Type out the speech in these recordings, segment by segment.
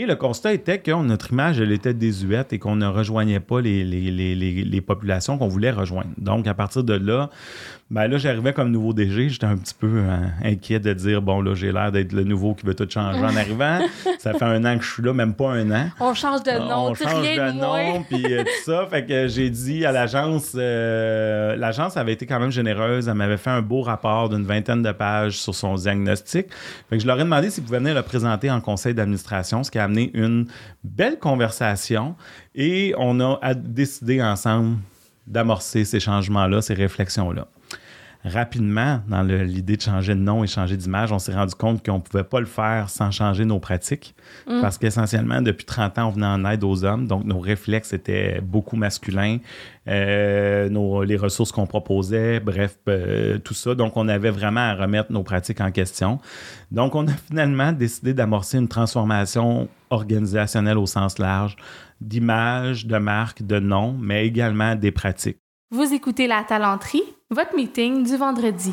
Et le constat était que notre image, elle était désuète et qu'on ne rejoignait pas les, les, les, les populations qu'on voulait rejoindre. Donc, à partir de là, ben là, j'arrivais comme nouveau DG, j'étais un petit peu euh, inquiet de dire bon là, j'ai l'air d'être le nouveau qui veut tout changer en arrivant. ça fait un an que je suis là, même pas un an. On change de nom, on change de nom, puis euh, tout ça. Fait que j'ai dit à l'agence, euh, l'agence avait été quand même généreuse, elle m'avait fait un beau rapport d'une vingtaine de pages sur son diagnostic. Fait que je leur ai demandé s'ils pouvaient venir le présenter en conseil d'administration, ce une belle conversation et on a décidé ensemble d'amorcer ces changements-là, ces réflexions-là rapidement, dans l'idée de changer de nom et changer d'image, on s'est rendu compte qu'on ne pouvait pas le faire sans changer nos pratiques. Mm. Parce qu'essentiellement, depuis 30 ans, on venait en aide aux hommes. Donc, nos réflexes étaient beaucoup masculins. Euh, nos, les ressources qu'on proposait, bref, euh, tout ça. Donc, on avait vraiment à remettre nos pratiques en question. Donc, on a finalement décidé d'amorcer une transformation organisationnelle au sens large d'image, de marque, de nom, mais également des pratiques. Vous écoutez La Talenterie, votre meeting du vendredi.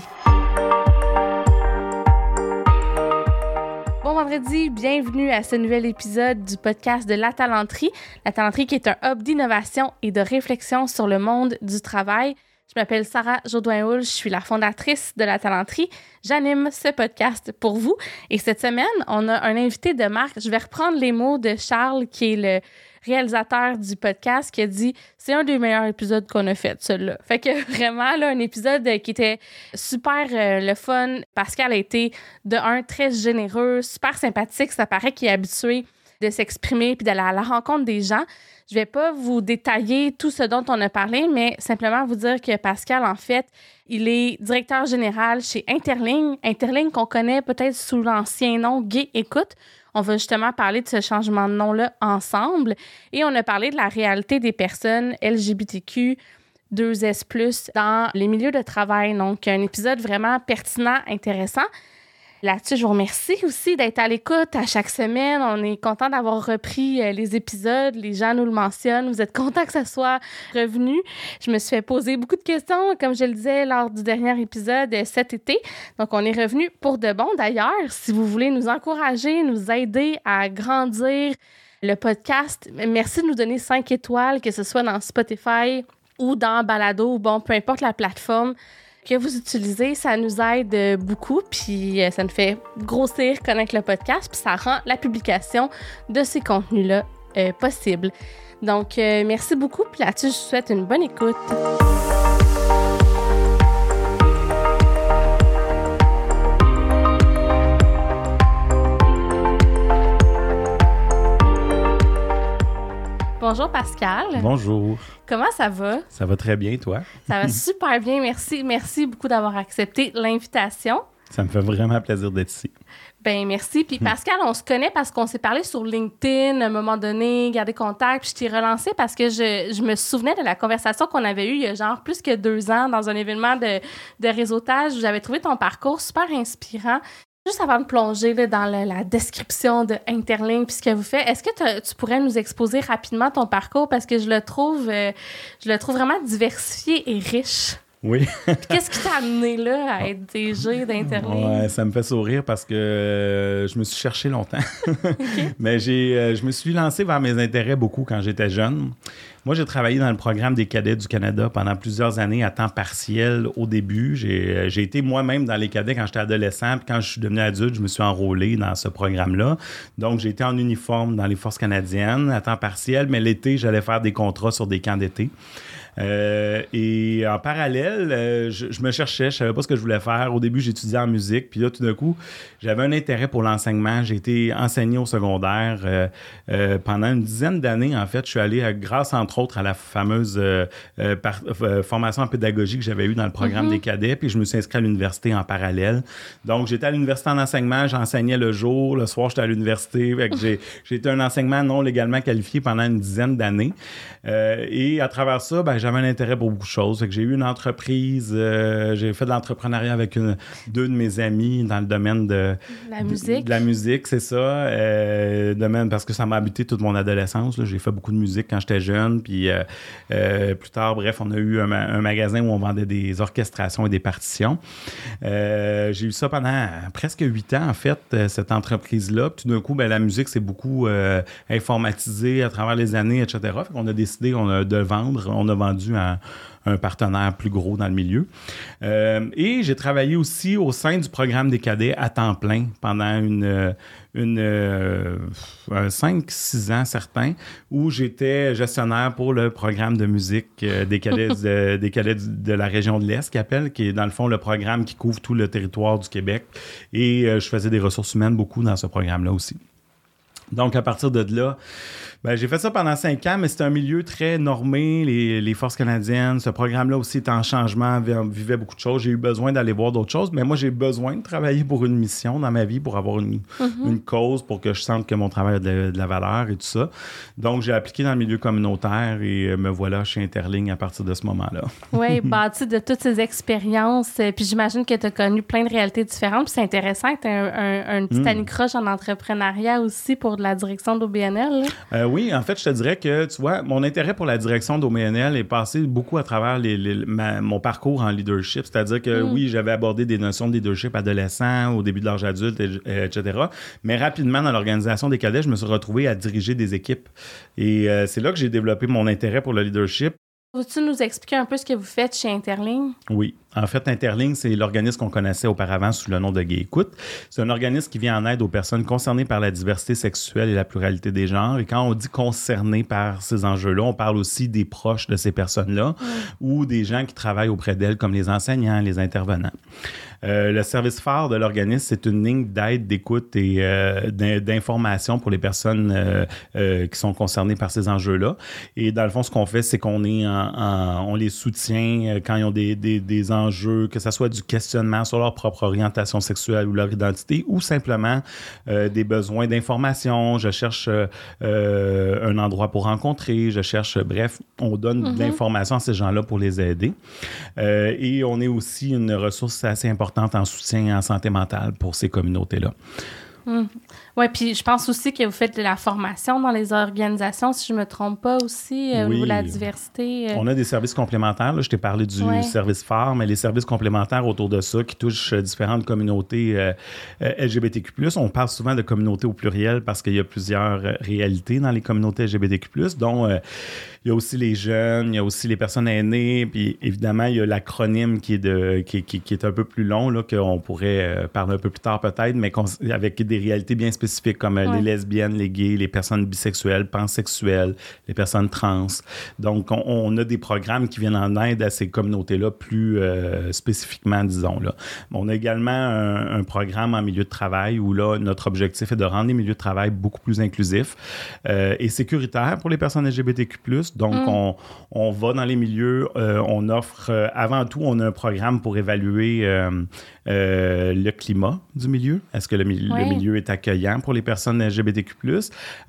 Bon vendredi, bienvenue à ce nouvel épisode du podcast de La Talenterie. La Talenterie qui est un hub d'innovation et de réflexion sur le monde du travail. Je m'appelle Sarah Jodoin-Houl, je suis la fondatrice de La Talenterie. J'anime ce podcast pour vous. Et cette semaine, on a un invité de marque. Je vais reprendre les mots de Charles, qui est le réalisateur du podcast, qui a dit c'est un des meilleurs épisodes qu'on a fait, celui-là. Fait que vraiment, là, un épisode qui était super euh, le fun. Pascal a été, de un, très généreux, super sympathique. Ça paraît qu'il est habitué de s'exprimer puis d'aller à la rencontre des gens. Je vais pas vous détailler tout ce dont on a parlé, mais simplement vous dire que Pascal, en fait, il est directeur général chez Interling. Interling qu'on connaît peut-être sous l'ancien nom Gay Écoute. On va justement parler de ce changement de nom-là ensemble. Et on a parlé de la réalité des personnes LGBTQ 2S, dans les milieux de travail. Donc, un épisode vraiment pertinent, intéressant. Là-dessus, je vous remercie aussi d'être à l'écoute à chaque semaine. On est content d'avoir repris euh, les épisodes. Les gens nous le mentionnent. Vous êtes content que ça soit revenu. Je me suis fait poser beaucoup de questions, comme je le disais lors du dernier épisode euh, cet été. Donc, on est revenu pour de bon. D'ailleurs, si vous voulez nous encourager, nous aider à grandir le podcast, merci de nous donner cinq étoiles, que ce soit dans Spotify ou dans Balado, bon, peu importe la plateforme que vous utilisez, ça nous aide beaucoup, puis euh, ça nous fait grossir, connaître le podcast, puis ça rend la publication de ces contenus-là euh, possible. Donc, euh, merci beaucoup, puis là-dessus, je vous souhaite une bonne écoute. Bonjour Pascal. Bonjour. Comment ça va? Ça va très bien, toi? Ça va super bien, merci. Merci beaucoup d'avoir accepté l'invitation. Ça me fait vraiment plaisir d'être ici. Ben merci. Puis Pascal, on se connaît parce qu'on s'est parlé sur LinkedIn à un moment donné, gardé contact. Puis je t'ai relancé parce que je, je, me souvenais de la conversation qu'on avait eue il y a genre plus que deux ans dans un événement de, de réseautage. J'avais trouvé ton parcours super inspirant. Juste avant de plonger dans la, description de Interlink puis ce que vous faites, est-ce que tu pourrais nous exposer rapidement ton parcours? Parce que je le trouve, euh, je le trouve vraiment diversifié et riche. Oui. Qu'est-ce qui t'a amené là à être DG d'Interlink? Ouais, ça me fait sourire parce que euh, je me suis cherché longtemps. Mais j'ai, euh, je me suis lancé vers mes intérêts beaucoup quand j'étais jeune. Moi, j'ai travaillé dans le programme des cadets du Canada pendant plusieurs années à temps partiel au début. J'ai euh, été moi-même dans les cadets quand j'étais adolescent. Puis quand je suis devenu adulte, je me suis enrôlé dans ce programme-là. Donc, j'ai été en uniforme dans les forces canadiennes à temps partiel, mais l'été, j'allais faire des contrats sur des camps d'été. Euh, et en parallèle, euh, je, me cherchais, je savais pas ce que je voulais faire. Au début, j'étudiais en musique, puis là, tout d'un coup, j'avais un intérêt pour l'enseignement. J'ai été enseigné au secondaire euh, pendant une dizaine d'années. En fait, je suis allé, grâce entre autres à la fameuse formation en pédagogie que j'avais eue dans le programme mm-hmm. des cadets, puis je me suis inscrit à l'université en parallèle. Donc, j'étais à l'université en enseignement, j'enseignais le jour, le soir, j'étais à l'université. J'ai été un enseignement non légalement qualifié pendant une dizaine d'années. et à travers ça, ben, j'avais un intérêt pour beaucoup de choses. que j'ai eu une entreprise, euh, j'ai fait de l'entrepreneuriat avec une, deux de mes amis dans le domaine de la musique. De, la musique, c'est ça. Euh, domaine parce que ça m'a habité toute mon adolescence. J'ai fait beaucoup de musique quand j'étais jeune. Puis plus tard, bref, on a eu un, magasin où on vendait des orchestrations et des partitions. j'ai eu ça pendant presque huit ans, en fait, cette entreprise-là. Puis tout d'un coup, ben, la musique, c'est beaucoup informatisé à travers les années, etc. Fait qu'on a décidé on a, de vendre. On a vendu à un partenaire plus gros dans le milieu. Euh, et j'ai travaillé aussi au sein du programme des cadets à temps plein pendant une, une, 5-6 ans certains, où j'étais gestionnaire pour le programme de musique euh, des cadets, de, des cadets de la région de l'Est, qui appelle, qui est dans le fond le programme qui couvre tout le territoire du Québec. Et euh, je faisais des ressources humaines beaucoup dans ce programme-là aussi. Donc, à partir de là, ben, j'ai fait ça pendant cinq ans, mais c'était un milieu très normé, les, forces canadiennes. Ce programme-là aussi était en changement, vivait beaucoup de choses. J'ai eu besoin d'aller voir d'autres choses, mais moi, j'ai besoin de travailler pour une mission dans ma vie, pour avoir une, mhm. cause, pour que je sente que mon travail a de, la valeur et tout ça. Donc, j'ai appliqué dans le milieu communautaire et euh, me voilà chez Interling à partir de ce moment-là. oui, bâti de toutes ces expériences. Euh, puis j'imagine que tu as connu plein de réalités différentes. Puis c'est intéressant que tu aies un, un, petit mm. anicroche en entrepreneuriat aussi pour de la direction d'OBNL. Euh, oui, en fait, je te dirais que, tu vois, mon intérêt pour la direction d'OMNL est passé beaucoup à travers mon parcours en leadership. C'est-à-dire que, mm. oui, j'avais abordé des notions de leadership adolescent, au début de l'âge adulte, etc. Mais rapidement, dans l'organisation des cadets, je me suis retrouvé à diriger des équipes. Et euh, c'est là que j'ai développé mon intérêt pour le leadership. Peux-tu nous expliquer un peu ce que vous faites chez Interling? Oui. En fait, Interling, c'est l'organisme qu'on connaissait auparavant sous le nom de Gay Écoute. C'est un organisme qui vient en aide aux personnes concernées par la diversité sexuelle et la pluralité des genres. Et quand on dit concerné par ces enjeux-là, on parle aussi des proches de ces personnes-là ou des gens qui travaillent auprès d'elles, comme les enseignants, les intervenants. Euh, le service phare de l'organisme, c'est une ligne d'aide, d'écoute et euh, d'information pour les personnes euh, qui sont concernées par ces enjeux-là. Et dans le fond, ce qu'on fait, c'est qu'on est on les soutient quand ils ont des, des, des enjeux que ce soit du questionnement sur leur propre orientation sexuelle ou leur identité, ou simplement euh, des besoins d'information. Je cherche euh, euh, un endroit pour rencontrer, je cherche, bref, on donne de mm-hmm. l'information à ces gens-là pour les aider. et on est aussi une ressource assez importante en soutien en santé mentale pour ces communautés-là. Mm. Oui, puis je pense aussi que vous faites de la formation dans les organisations, si je ne me trompe pas aussi, euh, oui. la diversité. Euh. On a des services complémentaires. Je t'ai parlé du service phare, mais les services complémentaires autour de ça qui touchent euh, différentes communautés LGBTQ. On parle souvent de communautés au pluriel parce qu'il y a plusieurs réalités dans les communautés LGBTQ, dont il y a aussi les jeunes, il y a aussi les personnes aînées, puis évidemment, il y a l'acronyme qui, est de, qui, qui, est un peu plus long, qu'on pourrait parler un peu plus tard peut-être, mais avec des réalités bien spécifiques spécifiques comme euh, les lesbiennes, les gays, les personnes bisexuelles, pansexuelles, les personnes trans. Donc, on, a des programmes qui viennent en aide à ces communautés-là plus euh, spécifiquement, disons. Là. On a également un, programme en milieu de travail où là, notre objectif est de rendre les milieux de travail beaucoup plus inclusifs euh, et sécuritaires pour les personnes LGBTQ+. Donc, mm. on, on, va dans les milieux, on offre, avant tout, on a un programme pour évaluer le climat du milieu. Est-ce que le, le milieu est accueillant? pour les personnes LGBTQ.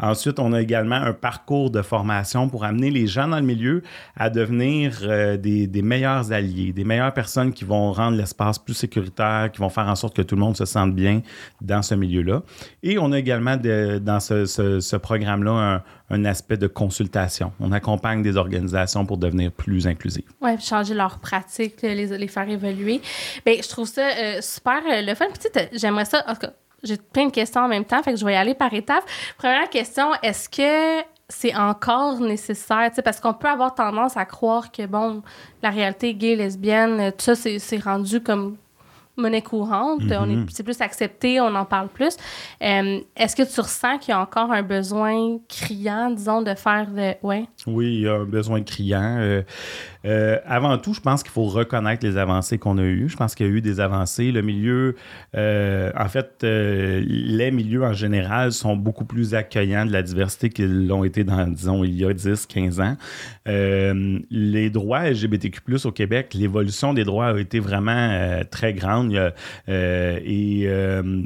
Ensuite, on a également un parcours de formation pour amener les gens dans le milieu à devenir euh, des, meilleurs alliés, des meilleures personnes qui vont rendre l'espace plus sécuritaire, qui vont faire en sorte que tout le monde se sente bien dans ce milieu-là. Et on a également dans ce, programme-là un, aspect de consultation. On accompagne des organisations pour devenir plus inclusives. Oui, changer leurs pratiques, les, les faire évoluer. Bien, je trouve ça euh, super euh, le fun. J'aimerais ça, en tout cas, j'ai plein de questions en même temps, fait que je vais y aller par étapes. Première question, est-ce que c'est encore nécessaire, parce qu'on peut avoir tendance à croire que, bon, la réalité gay, lesbienne, tout ça, c'est rendu comme monnaie courante, on est, mm-hmm. c'est plus accepté, on en parle plus. Euh, est-ce que tu ressens qu'il y a encore un besoin criant, disons, de faire de... Ouais? Oui, il y a un besoin criant. Euh, Euh, avant tout, je pense qu'il faut reconnaître les avancées qu'on a eues. Je pense qu'il y a eu des avancées. Le milieu, euh, en fait, euh, les milieux en général sont beaucoup plus accueillants de la diversité qu'ils l'ont été dans, disons, il y a 10, 15 ans. les droits LGBTQ, au Québec, l'évolution des droits a été vraiment très grande. et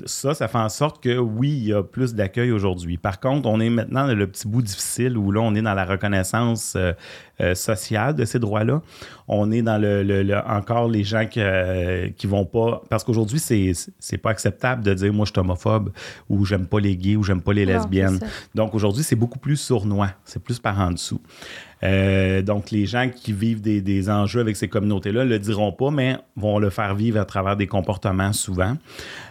ça, ça fait en sorte que oui, il y a plus d'accueil aujourd'hui. Par contre, on est maintenant dans le petit bout difficile où là, on est dans la reconnaissance euh, sociale de ces droits-là. On est dans le, encore les gens qui, euh, qui vont pas. Parce qu'aujourd'hui, c'est, c'est pas acceptable de dire moi je suis homophobe ou j'aime pas les gays ou j'aime pas les lesbiennes. Donc aujourd'hui, c'est beaucoup plus sournois. C'est plus par en dessous. Euh, donc, les gens qui vivent des, des enjeux avec ces communautés-là ne le diront pas, mais vont le faire vivre à travers des comportements souvent.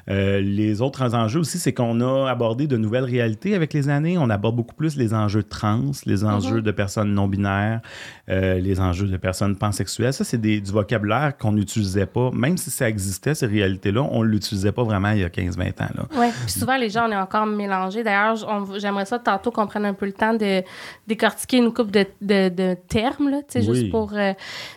Euh, les autres enjeux aussi, c'est qu'on a abordé de nouvelles réalités avec les années. On aborde beaucoup plus les enjeux trans, les enjeux mhm. de personnes non-binaires, euh, les enjeux de personnes pansexuelles. Ça, c'est du vocabulaire qu'on n'utilisait pas. Même si ça existait, ces réalités-là, on ne l'utilisait pas vraiment il y a 15-20 ans. Oui, puis souvent, les gens, on est encore mélangés. D'ailleurs, j'aimerais ça tantôt qu'on prenne un peu le temps de décortiquer une coupe de, de, termes, là, juste pour... Euh,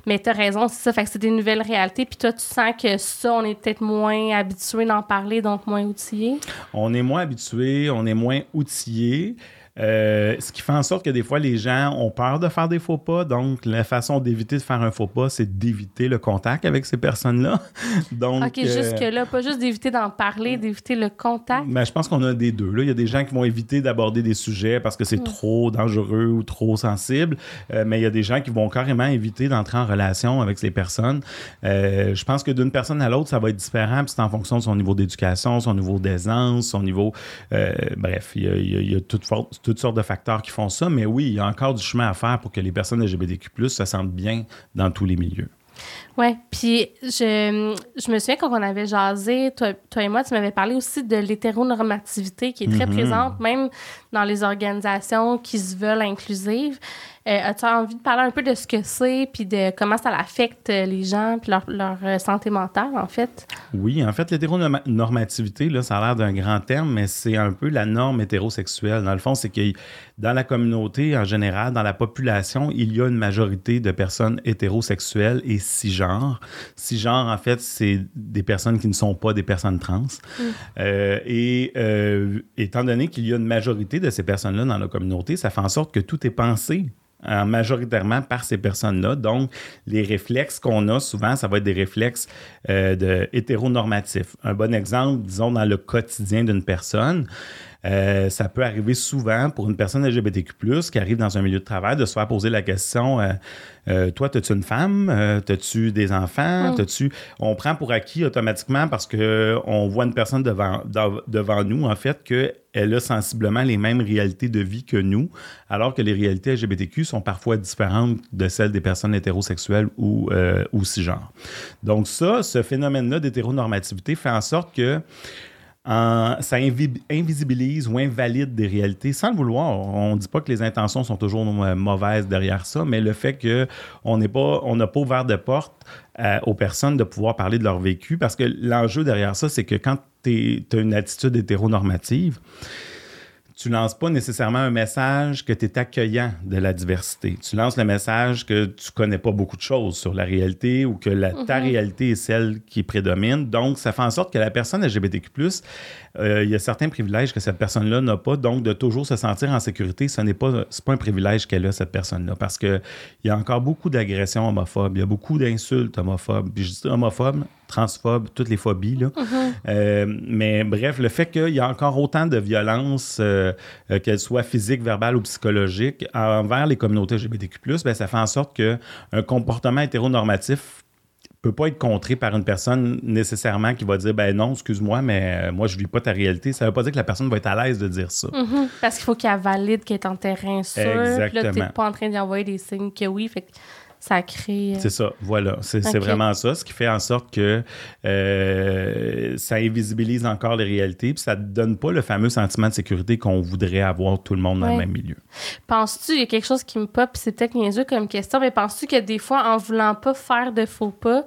mais tu as raison, c'est ça. Fait que c'est des nouvelles réalités. Puis toi, tu sens que ça, on est peut-être moins habitué d'en parler donc moins outillé? On est moins habitué, on est moins outillé. Euh, ce qui fait en sorte que des fois, les gens ont peur de faire des faux pas. Donc, la façon d'éviter de faire un faux pas, c'est d'éviter le contact avec ces personnes-là. donc, OK, jusque-là, pas juste d'éviter d'en parler, d'éviter le contact. Ben, je pense qu'on a des deux. Là. Il y a des gens qui vont éviter d'aborder des sujets parce que c'est hmm. trop dangereux ou trop sensible. Euh, mais il y a des gens qui vont carrément éviter d'entrer en relation avec ces personnes. Euh, je pense que d'une personne à l'autre, ça va être différent. Puis c'est en fonction de son niveau d'éducation, son niveau d'aisance, son niveau. bref, il y a, il y a toute, toutes sortes de facteurs qui font ça, mais oui, il y a encore du chemin à faire pour que les personnes LGBTQ se sentent bien dans tous les milieux. Oui, puis je, je, me souviens quand on avait jasé, toi, toi et moi, tu m'avais parlé aussi de l'hétéronormativité qui est très mm-hmm. présente, même dans les organisations qui se veulent inclusives. Euh, as-tu envie de parler un peu de ce que c'est, puis de comment ça affecte les gens, puis leur, leur, euh, santé mentale, en fait? Oui, en fait, l'hétéronormativité, là, ça a l'air d'un grand terme, mais c'est un peu la norme hétérosexuelle. Dans le fond, c'est que dans la communauté en général, dans la population, il y a une majorité de personnes hétérosexuelles et cisgenres. Cisgenres, en fait, c'est des personnes qui ne sont pas des personnes trans. Mm. Euh, et étant donné qu'il y a une majorité de ces personnes-là dans la communauté, ça fait en sorte que tout est pensé euh, majoritairement par ces personnes-là. Donc, les réflexes qu'on a souvent, ça va être des réflexes euh, de hétéronormatifs. Un bon exemple, disons, dans le quotidien d'une personne, euh, ça peut arriver souvent pour une personne LGBTQ, qui arrive dans un milieu de travail, de se faire poser la question euh, euh, Toi, as-tu une femme? As-tu des enfants? Mm. tu On prend pour acquis automatiquement parce qu'on voit une personne devant, devant nous, en fait, qu'elle a sensiblement les mêmes réalités de vie que nous, alors que les réalités LGBTQ sont parfois différentes de celles des personnes hétérosexuelles ou, ou cisgenres. Donc, ça, ce phénomène-là d'hétéronormativité fait en sorte que ça invisibilise ou invalide des réalités sans le vouloir. On ne dit pas que les intentions sont toujours mauvaises derrière ça, mais le fait qu'on n'a pas, on pas ouvert de porte euh, aux personnes de pouvoir parler de leur vécu, parce que l'enjeu derrière ça, c'est que quand tu as une attitude hétéronormative, tu lances pas nécessairement un message que tu es accueillant de la diversité. Tu lances le message que tu connais pas beaucoup de choses sur la réalité ou que la, ta mhm. réalité est celle qui prédomine. Donc, ça fait en sorte que la personne LGBTQ+, euh, il y a certains privilèges que cette personne-là n'a pas. Donc, de toujours se sentir en sécurité, ce n'est pas, pas un privilège qu'elle a, cette personne-là. Parce qu'il y a encore beaucoup d'agressions homophobes, il y a beaucoup d'insultes homophobes. Puis je dis homophobe, transphobe, toutes les phobies. Là. Mm-hmm. Euh, mais bref, le fait qu'il y a encore autant de violence, euh, qu'elle soit physique, verbale ou psychologique, envers les communautés LGBTQ, ben, ça fait en sorte qu'un comportement hétéronormatif peut pas être contré par une personne nécessairement qui va dire ben non, excuse-moi, mais euh, moi je vis pas ta réalité. Ça veut pas dire que la personne va être à l'aise de dire ça. Mm-hmm. Parce qu'il faut qu'elle valide qu'elle est en terrain sûr. Exactement. Là, t'es pas en train d'y envoyer des signes que oui. Fait ça crée. Euh, c'est ça, voilà. C'est vraiment ça, ce qui fait en sorte que euh, ça invisibilise encore les réalités, puis ça ne donne pas le fameux sentiment de sécurité qu'on voudrait avoir tout le monde dans le même milieu. Penses-tu, il y a quelque chose qui me pop, c'est peut-être niaiseux comme question, mais penses-tu que des fois, en voulant pas faire de faux pas,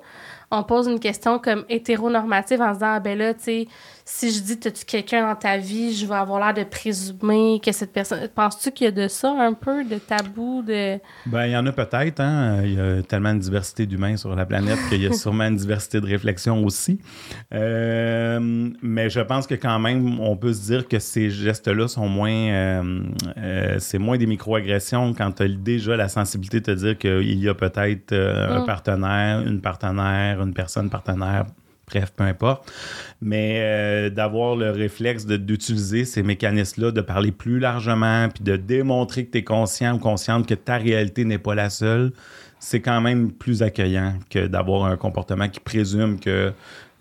on pose une question comme hétéronormative en se disant, ah, ben là, tu sais, si je dis, as-tu quelqu'un dans ta vie, je vais avoir l'air de présumer que cette personne. Penses-tu qu'il y a de ça un peu, de tabou, de. Ben, il y en a peut-être, hein. Il y a tellement de diversité d'humains sur la planète qu'il y a sûrement une diversité de réflexion aussi. Euh, mais je pense que quand même, on peut se dire que ces gestes-là sont moins. Euh, euh, c'est moins des microagressions quand tu as déjà la sensibilité de te dire qu'il y a peut-être un mm. partenaire, une partenaire, une personne partenaire bref, peu importe. Mais euh, d'avoir le réflexe d'utiliser ces mécanismes-là, de parler plus largement, puis de démontrer que tu es conscient ou consciente que ta réalité n'est pas la seule, c'est quand même plus accueillant que d'avoir un comportement qui présume que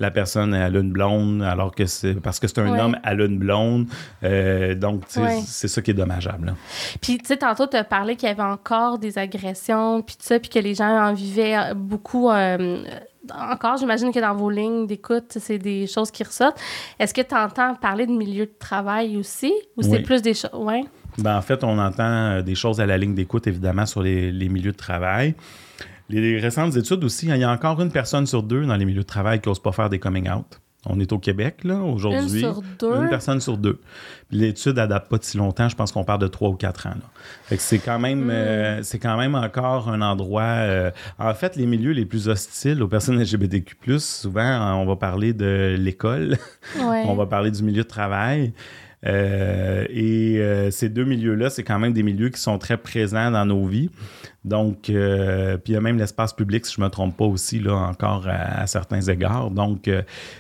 la personne a une blonde alors que c'est parce que c'est un homme à une blonde. Euh, donc c'est ça qui est dommageable puis tu sais tantôt tu as parlé qu'il y avait encore des agressions puis tout ça puis que les gens en vivaient beaucoup euh, encore, j'imagine que dans vos lignes d'écoute, c'est des choses qui ressortent. Est-ce que tu entends parler de milieu de travail aussi ou c'est plus des choses. Ouais? Ben, en fait, on entend euh, des choses à la ligne d'écoute, évidemment, sur les, milieux de travail. Les récentes études aussi, il y a encore une personne sur deux dans les milieux de travail qui n'ose pas faire des coming out. On est au Québec, là, aujourd'hui. Une sur deux. Une personne sur deux. L'étude n'adapte pas de si longtemps. Je pense qu'on parle de trois ou quatre ans. C'est quand même, hmm. euh, c'est quand même encore un endroit. Euh, en fait, les milieux les plus hostiles aux personnes LGBTQ+, souvent, on va parler de l'école. on va parler du milieu de travail. Euh, et euh, ces deux milieux-là, c'est quand même des milieux qui sont très présents dans nos vies. Donc, euh, puis il y a même l'espace public, si je ne me trompe pas aussi, là, encore à, certains égards. Donc,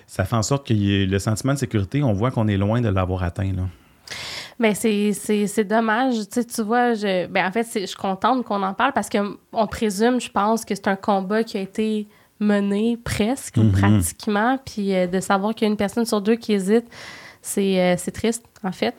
ça fait en sorte que le sentiment de sécurité, on voit qu'on est loin de l'avoir atteint. Là. Mais c'est dommage. Tu, sais, tu vois, je, ben en fait, je suis contente qu'on en parle parce qu'on présume, je pense, que c'est un combat qui a été mené presque, mm-hmm. pratiquement. Puis de savoir qu'il y a une personne sur deux qui hésite, c'est triste en fait.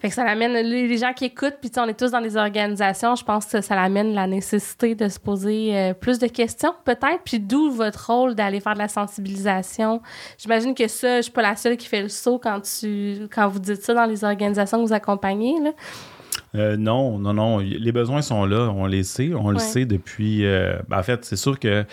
Fait que ça l'amène, les gens qui écoutent, puis on est tous dans des organisations, je pense que ça l'amène la nécessité de se poser euh, plus de questions, peut-être, puis d'où votre rôle d'aller faire de la sensibilisation. J'imagine que ça, je suis pas la seule qui fait le saut quand, tu, quand vous dites ça dans les organisations que vous accompagnez, là. Euh, non, non, non. Les besoins sont là, on les sait. On le sait depuis. Euh, ben, en fait, c'est sûr que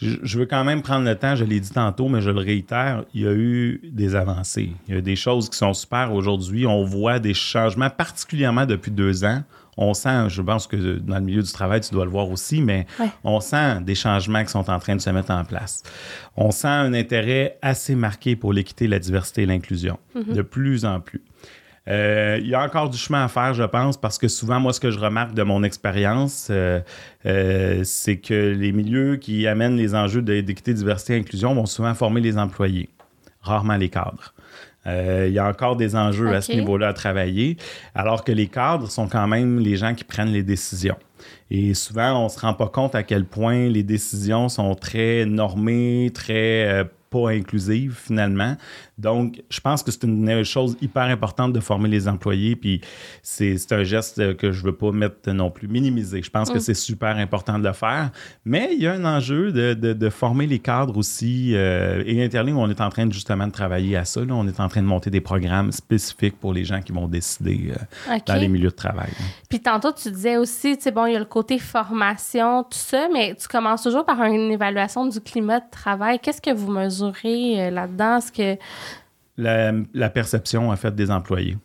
je, veux quand même prendre le temps, je l'ai dit tantôt, mais je le réitère, il y a eu des avancées. Il y a des choses qui sont super aujourd'hui. On voit des changements, particulièrement depuis deux ans. On sent, je pense que dans le milieu du travail, tu dois le voir aussi, mais on sent des changements qui sont en train de se mettre en place. On sent un intérêt assez marqué pour l'équité, la diversité et l'inclusion, mm-hmm. de plus en plus. Euh, il y a encore du chemin à faire, je pense, parce que souvent, moi, ce que je remarque de mon expérience, euh, euh, c'est que les milieux qui amènent les enjeux d'équité, diversité et inclusion vont souvent former les employés, rarement les cadres. il y a encore des enjeux à ce niveau-là à travailler, alors que les cadres sont quand même les gens qui prennent les décisions. Et souvent, on ne se rend pas compte à quel point les décisions sont très normées, très pas inclusives finalement. Donc, je pense que c'est une chose hyper importante de former les employés, puis c'est un geste que je veux pas mettre non plus minimiser. Je pense que mm. c'est super important de le faire, mais il y a un enjeu de, de, former les cadres aussi. Euh, et Interling, on est en train justement de travailler à ça. On est en train de monter des programmes spécifiques pour les gens qui vont décider euh, dans les milieux de travail. Puis tantôt, tu disais aussi, tu sais, bon, il y a le côté formation, tout ça, mais tu commences toujours par une évaluation du climat de travail. Qu'est-ce que vous mesurez euh, là-dedans? ce que la, perception en fait des employés.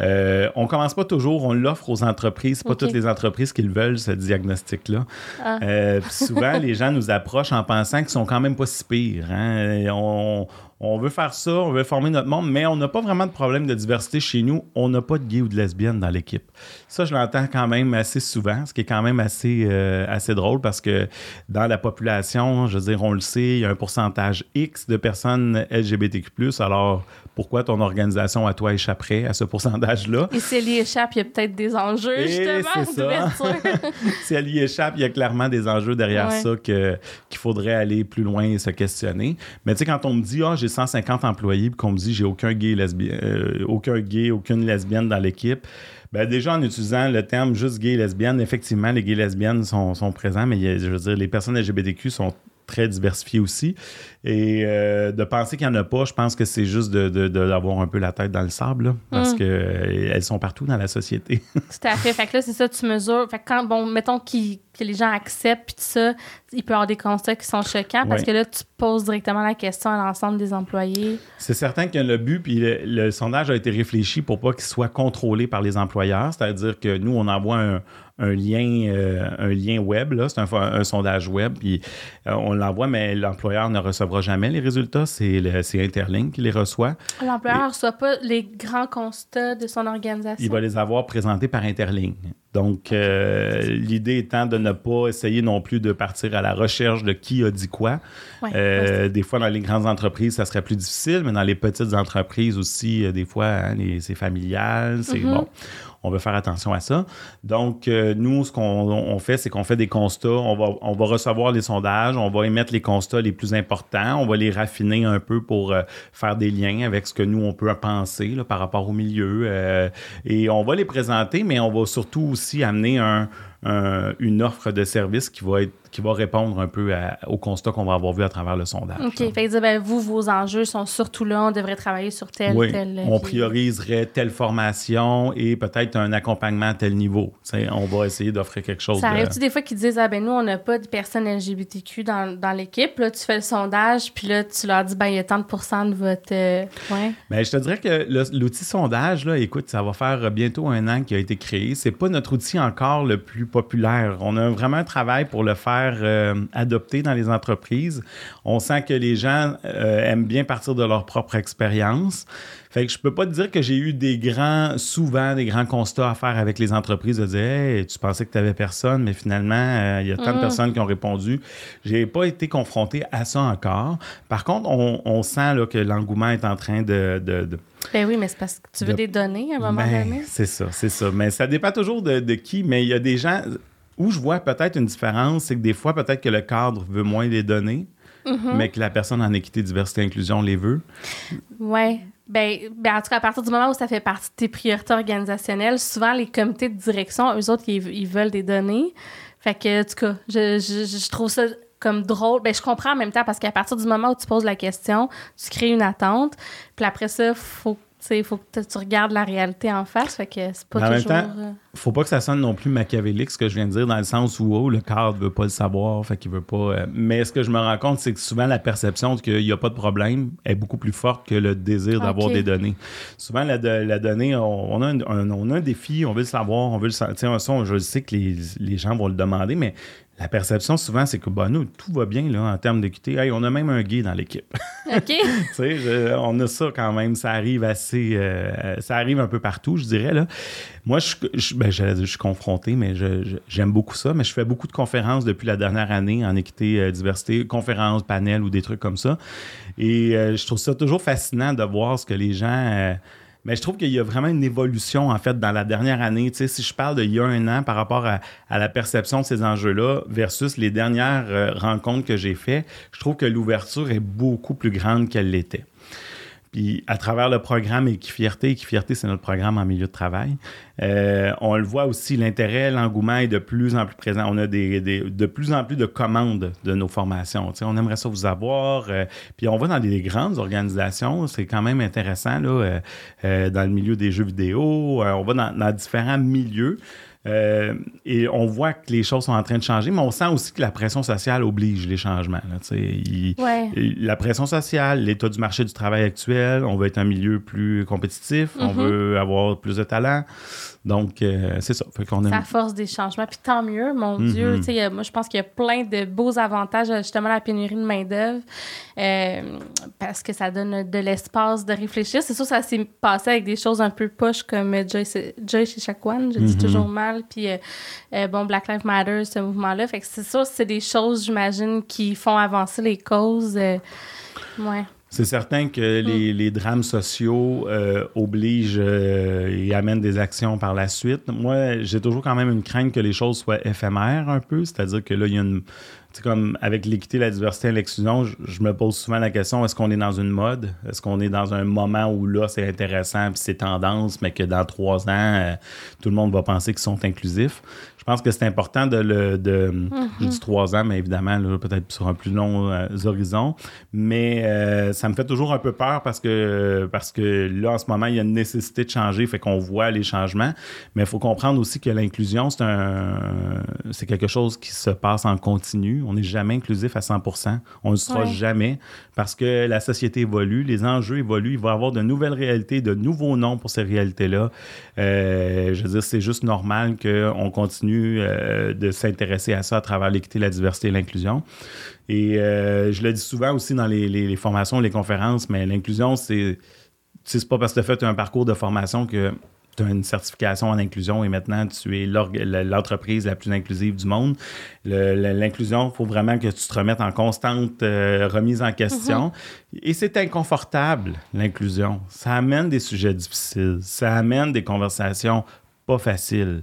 Euh, on commence pas toujours, on l'offre aux entreprises. Pas toutes les entreprises qui le veulent, ce diagnostic-là. Ah. Euh, souvent, les gens nous approchent en pensant qu'ils sont quand même pas si pires. Hein. On, on veut faire ça, on veut former notre monde, mais on n'a pas vraiment de problème de diversité chez nous. On n'a pas de gay ou de lesbienne dans l'équipe. Ça, je l'entends quand même assez souvent, ce qui est quand même assez, euh, assez drôle parce que dans la population, je veux dire, on le sait, il y a un pourcentage X de personnes LGBTQ. Alors, pourquoi ton organisation à toi échapperait à ce pourcentage-là? Et si elle y échappe, il y a peut-être des enjeux, justement, si elle y échappe, il y a clairement des enjeux derrière ça qu'il faudrait aller plus loin et se questionner. Mais tu sais, quand on me dit, ah, j'ai 150 employés, puis qu'on me dit, j'ai aucun gay, euh, aucun gay, aucune lesbienne dans l'équipe, ben déjà, en utilisant le terme juste gay lesbienne, effectivement, les gays lesbiennes sont, sont présents, mais je veux dire, les personnes LGBTQ sont très diversifié aussi. Et euh, de penser qu'il n'y en a pas, je pense que c'est juste de, d'avoir un peu la tête dans le sable, parce mm. qu'elles sont partout dans la société. tout à fait. Fait que là, c'est ça, tu mesures. Fait que quand, bon, mettons que les gens acceptent, puis tout ça, il peut y avoir des constats qui sont choquants parce que là, tu poses directement la question à l'ensemble des employés. C'est certain que le but, puis le, le sondage a été réfléchi pour pas qu'il soit contrôlé par les employeurs, c'est-à-dire que nous, on envoie un, un lien, euh, un lien web, là, c'est un, sondage web, puis euh, on l'envoie, mais l'employeur ne recevra jamais les résultats, c'est Interlink qui les reçoit. L'employeur ne reçoit pas les grands constats de son organisation. Il va les avoir présentés par Interlink. Donc, euh, l'idée étant de ne pas essayer non plus de partir à la recherche de qui a dit quoi. Ouais, Euh, des fois, dans les grandes entreprises, ça serait plus difficile, mais dans les petites entreprises aussi, euh, des fois, hein, les- c'est familial, c'est Mhm. bon. On veut faire attention à ça. Donc, euh, nous, ce qu'on on fait, c'est qu'on fait des constats. On va, recevoir les sondages, on va émettre les constats les plus importants, on va les raffiner un peu pour euh, faire des liens avec ce que nous, on peut penser là, par rapport au milieu. euh, et on va les présenter, mais on va surtout aussi amener un, un- une offre de service qui va, être, qui va répondre un peu à- au constat qu'on va avoir vu à travers le sondage. OK. Fait que ben, vous, vos enjeux sont surtout là, on devrait travailler sur tel, Oui, tel. on euh, prioriserait telle formation et peut-être un accompagnement à tel niveau. T'sais, on va essayer d'offrir quelque chose. Ça de- arrive-tu des fois qu'ils disent Ah ben nous, on n'a pas de personnes LGBTQ dans, dans l'équipe. Là, tu fais le sondage, puis là, tu leur dis ben il y a tant de pourcents de votre. euh, ouais. Ben, je te dirais que l'outil sondage, là, écoute, ça va faire bientôt un an qu'il a été créé. C'est pas notre outil encore le plus populaire. On a vraiment un travail pour le faire euh, adopter dans les entreprises. On sent que les gens euh, aiment bien partir de leur propre expérience. Fait que je peux pas te dire que j'ai eu des grands, souvent des grands constats à faire avec les entreprises de dire Hey, tu pensais que tu avais personne, mais finalement, euh, il y a tant de Mhm. personnes qui ont répondu. J'ai pas été confronté à ça encore. Par contre, on, on sent là, que l'engouement est en train de- de- de Ben oui, mais c'est parce que tu veux De- des données à un moment ben, donné. C'est ça, c'est ça. Mais ça dépend toujours de, de qui. Mais il y a des gens où je vois peut-être une différence, c'est que des fois, peut-être que le cadre veut moins les donner, Mm-hmm. mais que la personne en équité, diversité, inclusion les veut. Ouais. Ben, ben, en tout cas, à partir du moment où ça fait partie de tes priorités organisationnelles, souvent les comités de direction, eux autres, ils, ils veulent des données. Fait que, en tout cas, je, je, je trouve ça comme drôle. Ben, je comprends en même temps parce qu'à partir du moment où tu poses la question, tu crées une attente. Puis après ça, faut, sais, faut que tu regardes la réalité en face. Fait que c'est pas même temps, euh, Faut pas que ça sonne non plus machiavélique, ce que je viens de dire, dans le sens où oh, le cadre veut pas le savoir, fait qu'il veut pas. euh, mais ce que je me rends compte, c'est que souvent la perception qu'il n'y a pas de problème est beaucoup plus forte que le désir d'avoir des données. Souvent, la, donnée, on, on a un, un- on a un défi, on veut le savoir, on veut le sentir. Je sais que les, les gens vont le demander, mais la perception, souvent, c'est que bah, nous, tout va bien là, en termes d'équité. Hey, on a même un gay dans l'équipe. OK. Tu sais, je- on a ça quand même. Ça arrive assez. euh, ça arrive un peu partout, je dirais. Là. Moi, je, je, ben, je suis confronté, mais j'aime beaucoup ça. Mais je fais beaucoup de conférences depuis la dernière année en équité, euh, diversité, conférences, panels ou des trucs comme ça. Et euh, je trouve ça toujours fascinant de voir ce que les gens. Mais je trouve qu'il y a vraiment une évolution, en fait, dans la dernière année. Tu sais, si je parle d'il y a un an par rapport à, à la perception de ces enjeux-là versus les dernières euh, rencontres que j'ai faites, je trouve que l'ouverture est beaucoup plus grande qu'elle l'était. Puis à travers le programme Équifierté, Équifierté, c'est notre programme en milieu de travail, euh, on le voit aussi, l'intérêt, l'engouement est de plus en plus présent. On a de plus en plus de commandes de nos formations. Tu sais, on aimerait ça vous avoir. euh, puis on va dans des grandes organisations, c'est quand même intéressant, là, euh, dans le milieu des jeux vidéo. on va dans différents milieux. Euh, et on voit que les choses sont en train de changer, mais on sent aussi que la pression sociale oblige les changements. là. Il- Ouais. la pression sociale, l'état du marché du travail actuel, on veut être un milieu plus compétitif, on Mhm. veut avoir plus de talent. Donc, euh, c'est ça. Fait qu'on Ça force des changements. Puis tant mieux, mon Mhm. Dieu. Tu sais, a- moi, je pense qu'il y a plein de beaux avantages à justement la pénurie de main-d'œuvre euh, parce que ça donne de l'espace de réfléchir. C'est sûr, ça s'est passé avec des choses un peu poches comme Joy, Joy chez Chacuan, je dis Mhm. toujours mal. Puis, euh, euh, bon, Black Lives Matter, ce mouvement-là. Fait que c'est sûr, c'est des choses, j'imagine, qui font avancer les causes. euh, ouais. C'est certain que les, les drames sociaux euh, obligent euh, et amènent des actions par la suite. Moi, j'ai toujours quand même une crainte que les choses soient éphémères un peu, c'est-à-dire que là, il y a une... C'est comme avec l'équité, la diversité et l'exclusion, je, je me pose souvent la question est-ce qu'on est dans une mode? Est-ce qu'on est dans un moment où là, c'est intéressant puis c'est tendance, mais que dans trois ans, euh, tout le monde va penser qu'ils sont inclusifs? Je pense que c'est important de le. De, Je dis trois ans, mais évidemment, peut-être sur un plus long euh, horizon. Mais euh, ça me fait toujours un peu peur parce que, parce que là, en ce moment, il y a une nécessité de changer, fait qu'on voit les changements. Mais il faut comprendre aussi que l'inclusion, c'est un, c'est quelque chose qui se passe en continu. On n'est jamais inclusif à 100% On ne le sera jamais parce que la société évolue, les enjeux évoluent. Il va y avoir de nouvelles réalités, de nouveaux noms pour ces réalités-là. Euh, je veux dire, c'est juste normal qu'on continue euh, de s'intéresser à ça à travers l'équité, la diversité et l'inclusion. Et euh, je le dis souvent aussi dans les, les formations, les conférences, mais l'inclusion, c'est c'est pas parce que tu as fait un parcours de formation que tu as une certification en inclusion et maintenant tu es l'entreprise la plus inclusive du monde. L'inclusion, il faut vraiment que tu te remettes en constante euh, remise en question. Mm-hmm. Et c'est inconfortable, l'inclusion. Ça amène des sujets difficiles, ça amène des conversations pas faciles.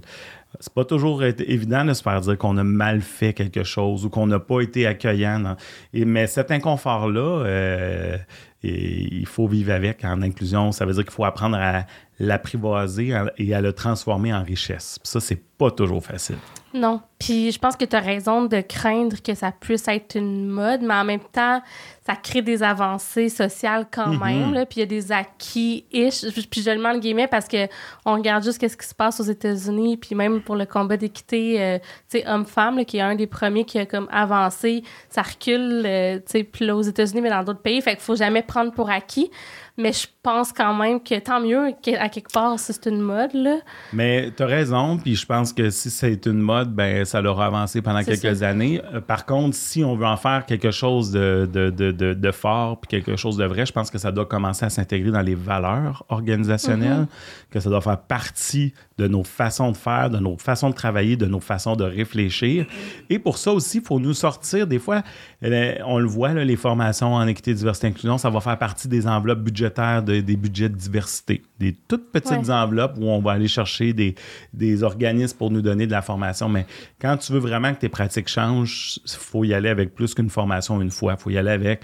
C'est pas toujours évident de se faire dire qu'on a mal fait quelque chose ou qu'on n'a pas été accueillant. Et, mais cet inconfort-là, euh, il faut vivre avec en inclusion. Ça veut dire qu'il faut apprendre à l'apprivoiser et à le transformer en richesse. ça, c'est pas toujours facile. Non. Puis je pense que tu as raison de craindre que ça puisse être une mode, mais en même temps, ça crée des avancées sociales quand mm-hmm. même. Puis il y a des acquis-ish. Puis je le mets le guillemets parce que on regarde juste ce qui se passe aux États-Unis, puis même pour le combat d'équité, euh, tu sais, homme-femme, qui est un des premiers qui a comme avancé, ça recule, euh, tu sais, puis là aux États-Unis, mais dans d'autres pays. Fait qu'il faut jamais prendre pour acquis. Mais je pense quand même que tant mieux qu'à quelque part, c'est une mode. Là. Mais tu as raison, puis je pense que si c'est une mode, ben ça l'aura avancé pendant quelques années. Euh, par contre, si on veut en faire quelque chose de, de, de, de, fort, puis quelque chose de vrai, je pense que ça doit commencer à s'intégrer dans les valeurs organisationnelles, mm-hmm. que ça doit faire partie de nos façons de faire, de nos façons de travailler, de nos façons de réfléchir. Et pour ça aussi, il faut nous sortir. Des fois, on le voit, les formations en équité, diversité, inclusion, ça va faire partie des enveloppes budgétaires, des budgets de diversité. Des toutes petites enveloppes où on va aller chercher des, des organismes pour nous donner de la formation. Mais quand tu veux vraiment que tes pratiques changent, il faut y aller avec plus qu'une formation une fois. Il faut y aller avec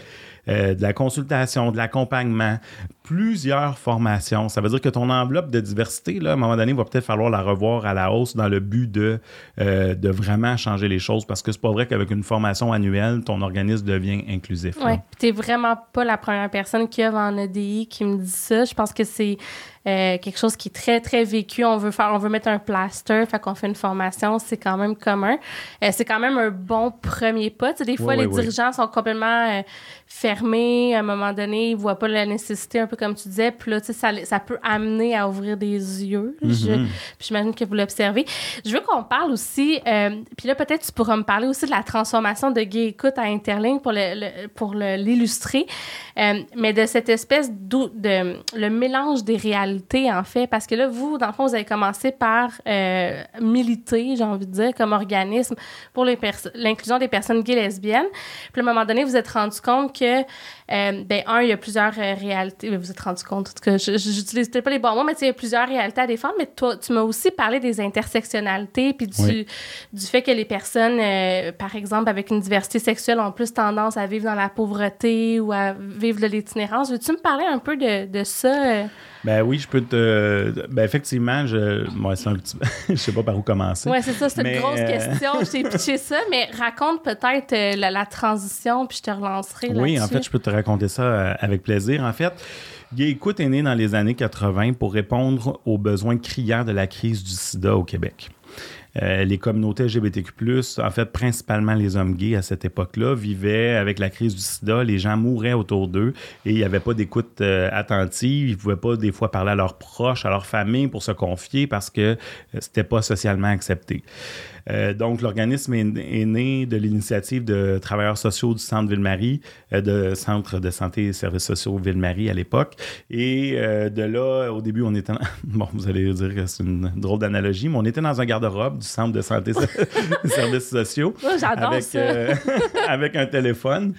euh, de la consultation, de l'accompagnement, plusieurs formations. Ça veut dire que ton enveloppe de diversité, là, à un moment donné, il va peut-être falloir la revoir à la hausse dans le but de, euh, de vraiment changer les choses parce que c'est pas vrai qu'avec une formation annuelle, ton organisme devient inclusif. Oui, tu n'es vraiment pas la première personne qui œuvre en EDI qui me dit ça. Je pense que c'est euh, quelque chose qui est très, très vécu. On veut faire, on veut mettre un plaster, fait qu'on fait une formation, c'est quand même commun. Euh, c'est quand même un bon premier pas. des fois, les dirigeants sont complètement fermés. À un moment donné, ils voient pas la nécessité, un peu comme tu disais. Puis là, ça, ça peut amener à ouvrir des yeux. Mm-hmm. J'imagine que vous l'observez. Je veux qu'on parle aussi, puis là, peut-être tu pourras me parler aussi de la transformation de Gay Écoute à Interlink pour le, pour l'illustrer, mais de cette espèce de, de le mélange des réalités en fait, parce que là, vous, dans le fond, vous avez commencé par euh, militer, j'ai envie de dire, comme organisme pour l'inclusion des personnes gays lesbiennes. Puis à un moment donné, vous vous êtes rendu compte que, euh, ben, un, il y a plusieurs euh, réalités. Vous vous êtes rendu compte, cas, j'utilise pas les bons mots, mais il y a plusieurs réalités à défendre. Mais toi, tu m'as aussi parlé des intersectionnalités, puis du, du fait que les personnes, par exemple, avec une diversité sexuelle, ont plus tendance à vivre dans la pauvreté ou à vivre de l'itinérance. Veux-tu me parler un peu de, de ça? Ben oui, je peux te. Ben effectivement, je. Moi, c'est un petit. je sais pas par où commencer. Oui, c'est ça, c'est une grosse euh, question. Je t'ai pitché ça, mais raconte peut-être euh, la, transition, puis je te relancerai. Oui, en fait, je peux te raconter ça euh, avec plaisir. En fait, Gay Écoute est né dans les années 80 pour répondre aux besoins criants de la crise du sida au Québec. Euh, les communautés LGBTQ+, en fait, principalement les hommes gays à cette époque-là, vivaient avec la crise du sida. Les gens mouraient autour d'eux et il n'y avait pas d'écoute euh, attentive. Ils ne pouvaient pas, des fois, parler à leurs proches, à leur famille pour se confier parce que euh, c'était pas socialement accepté. Euh, donc, l'organisme est, né de l'initiative de travailleurs sociaux du Centre Ville-Marie, euh, de Centre de santé et services sociaux Ville-Marie à l'époque. Et euh, de là, au début, on était... Bon, vous allez dire que c'est une drôle d'analogie, mais on était dans un garde-robe du Centre de santé et services sociaux. Oh, j'adore avec, ça. avec un téléphone.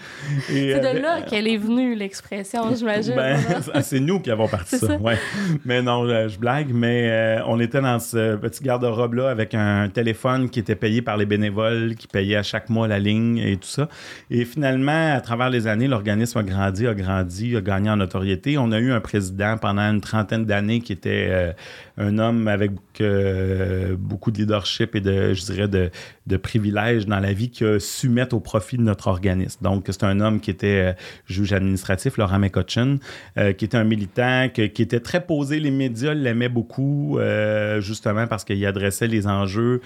C'est de là qu'elle est venue, l'expression, j'imagine. Ben, c'est nous qui avons parti ça. Ouais. Mais non, je blague, mais on était dans ce petit garde-robe-là avec un téléphone qui qui était payé par les bénévoles, qui payaient à chaque mois la ligne et tout ça. Et finalement, à travers les années, l'organisme a grandi, a grandi, a gagné en notoriété. On a eu un président pendant une trentaine d'années qui était euh, un homme avec euh, beaucoup de leadership et de, je dirais, de, privilèges dans la vie qu'il a su mettre au profit de notre organisme. Donc, c'est un homme qui était euh, juge administratif, Laurent McCutcheon, qui était un militant, qui était très posé. Les médias l'aimaient beaucoup, justement parce qu'il adressait les enjeux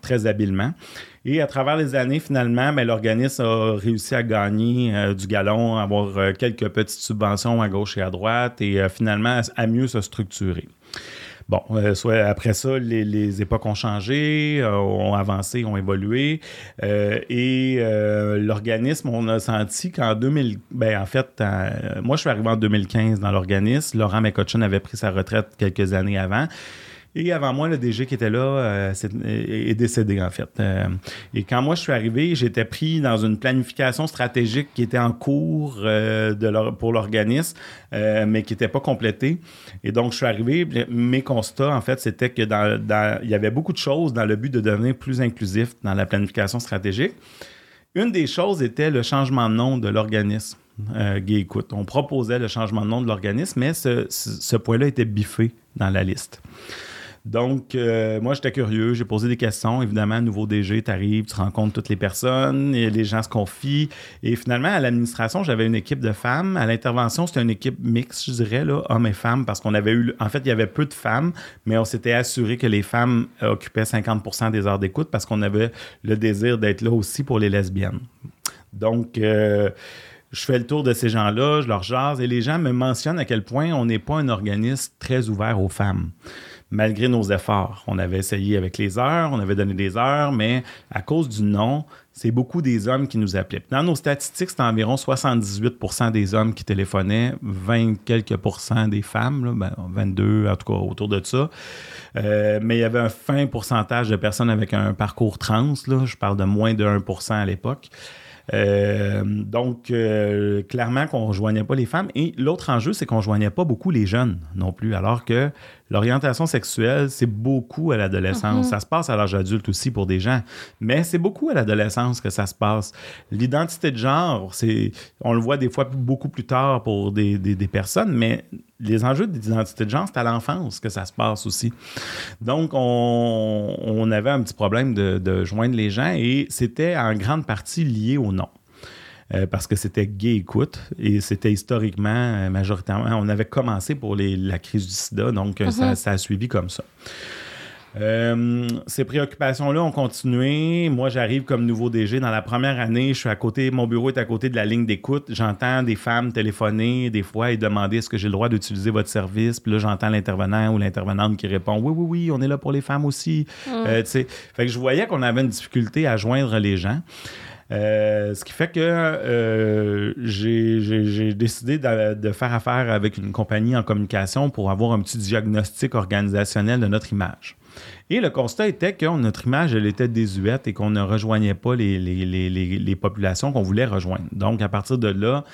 très habilement. Et à travers les années, finalement, ben, l'organisme a réussi à gagner du galon, avoir quelques petites subventions à gauche et à droite et finalement à mieux se structurer. Bon, euh, après ça, les, époques ont changé, euh, ont avancé, ont évolué. Euh, et l'organisme, on a senti qu'en 2000, ben en fait, moi je suis arrivé en 2015 dans l'organisme. Laurent McCutcheon avait pris sa retraite quelques années avant. Et avant moi, le DG qui était là euh, est, décédé, en fait. Euh, et quand moi, je suis arrivé, j'étais pris dans une planification stratégique qui était en cours euh, pour l'organisme, mais qui n'était pas complétée. Et donc, je suis arrivé, mes constats, en fait, c'était que y avait beaucoup de choses dans le but de devenir plus inclusif dans la planification stratégique. Une des choses était le changement de nom de l'organisme. Gay Écoute. On proposait le changement de nom de l'organisme, mais ce point-là était biffé dans la liste. Donc, euh, moi, j'étais curieux, j'ai posé des questions. Évidemment, nouveau DG, tu arrives, tu rencontres toutes les personnes, et les gens se confient. Et finalement, à l'administration, j'avais une équipe de femmes. À l'intervention, c'était une équipe mixte, je dirais, hommes et femmes, parce qu'on avait eu. En fait, il y avait peu de femmes, mais on s'était assuré que les femmes occupaient 50% des heures d'écoute parce qu'on avait le désir d'être là aussi pour les lesbiennes. Donc, euh, je fais le tour de ces gens-là, je leur jase, et les gens me mentionnent à quel point on n'est pas un organisme très ouvert aux femmes malgré nos efforts. On avait essayé avec les heures, on avait donné des heures, mais à cause du nom, c'est beaucoup des hommes qui nous appelaient. Dans nos statistiques, c'est environ 78% des hommes qui téléphonaient, 20 quelques des femmes, 22 ben, en tout cas autour de ça. Euh, mais il y avait un fin pourcentage de personnes avec un parcours trans, là, je parle de moins de 1% à l'époque. Euh, donc, euh, clairement qu'on ne rejoignait pas les femmes. Et l'autre enjeu, c'est qu'on ne rejoignait pas beaucoup les jeunes non plus, alors que l'orientation sexuelle, c'est beaucoup à l'adolescence. Mm-hmm. Ça se passe à l'âge adulte aussi pour des gens, mais c'est beaucoup à l'adolescence que ça se passe. L'identité de genre, c'est, on le voit des fois beaucoup plus tard pour des, des, personnes, mais les enjeux d'identité de genre, c'est à l'enfance que ça se passe aussi. Donc, on, on avait un petit problème de, de joindre les gens et c'était en grande partie lié au nom. Euh, parce que c'était gay écoute et c'était historiquement, euh, majoritairement, on avait commencé pour les, la crise du sida, donc euh, ça, mhm. ça, a suivi comme ça. ces préoccupations-là ont continué. Moi, j'arrive comme nouveau DG. Dans la première année, je suis à côté, mon bureau est à côté de la ligne d'écoute. J'entends des femmes téléphoner des fois et demander est-ce que j'ai le droit d'utiliser votre service? Puis là, j'entends l'intervenant ou l'intervenante qui répond oui, oui, oui, on est là pour les femmes aussi. Mhm. fait que je voyais qu'on avait une difficulté à joindre les gens. Euh, ce qui fait que euh, j'ai décidé de, faire affaire avec une compagnie en communication pour avoir un petit diagnostic organisationnel de notre image. Et le constat était que notre image, elle était désuète et qu'on ne rejoignait pas les, les populations qu'on voulait rejoindre. Donc, à partir de là,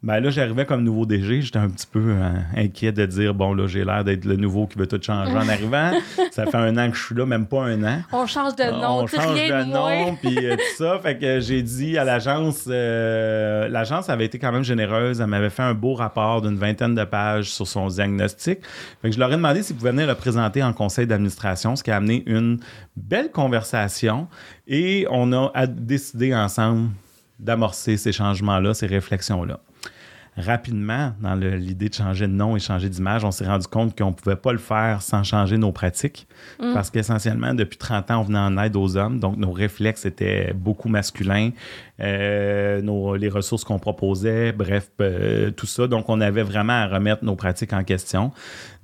ben là, j'arrivais comme nouveau DG, j'étais un petit peu euh, inquiet de dire bon là, j'ai l'air d'être le nouveau qui veut tout changer en arrivant. ça fait un an que je suis là, même pas un an. On change de nom, on change de, nom, puis euh, tout ça. Fait que j'ai dit à l'agence, euh, l'agence avait été quand même généreuse, elle m'avait fait un beau rapport d'une vingtaine de pages sur son diagnostic. Fait que je leur ai demandé s'ils pouvaient venir le présenter en conseil d'administration, ce qui a amené une belle conversation et on a décidé ensemble d'amorcer ces changements-là, ces réflexions-là rapidement, dans l'idée de changer de nom et changer d'image, on s'est rendu compte qu'on ne pouvait pas le faire sans changer nos pratiques. Mm. Parce qu'essentiellement, depuis 30 ans, on venait en aide aux hommes. Donc, nos réflexes étaient beaucoup masculins. Euh, nos, les ressources qu'on proposait, bref, euh, tout ça. Donc, on avait vraiment à remettre nos pratiques en question.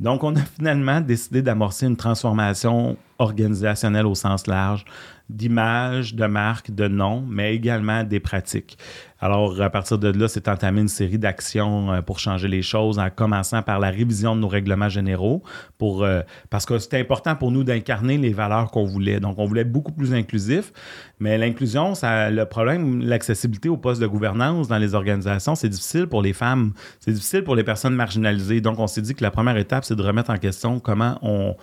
Donc, on a finalement décidé d'amorcer une transformation organisationnelle au sens large d'image, de marque, de nom, mais également des pratiques. Alors, à partir de là, c'est entamé une série d'actions euh, pour changer les choses, en commençant par la révision de nos règlements généraux, pour, parce que c'était important pour nous d'incarner les valeurs qu'on voulait. Donc, on voulait beaucoup plus inclusif, mais l'inclusion, ça, le problème, l'accessibilité aux postes de gouvernance dans les organisations, c'est difficile pour les femmes, c'est difficile pour les personnes marginalisées. Donc, on s'est dit que la première étape, c'est de remettre en question comment on,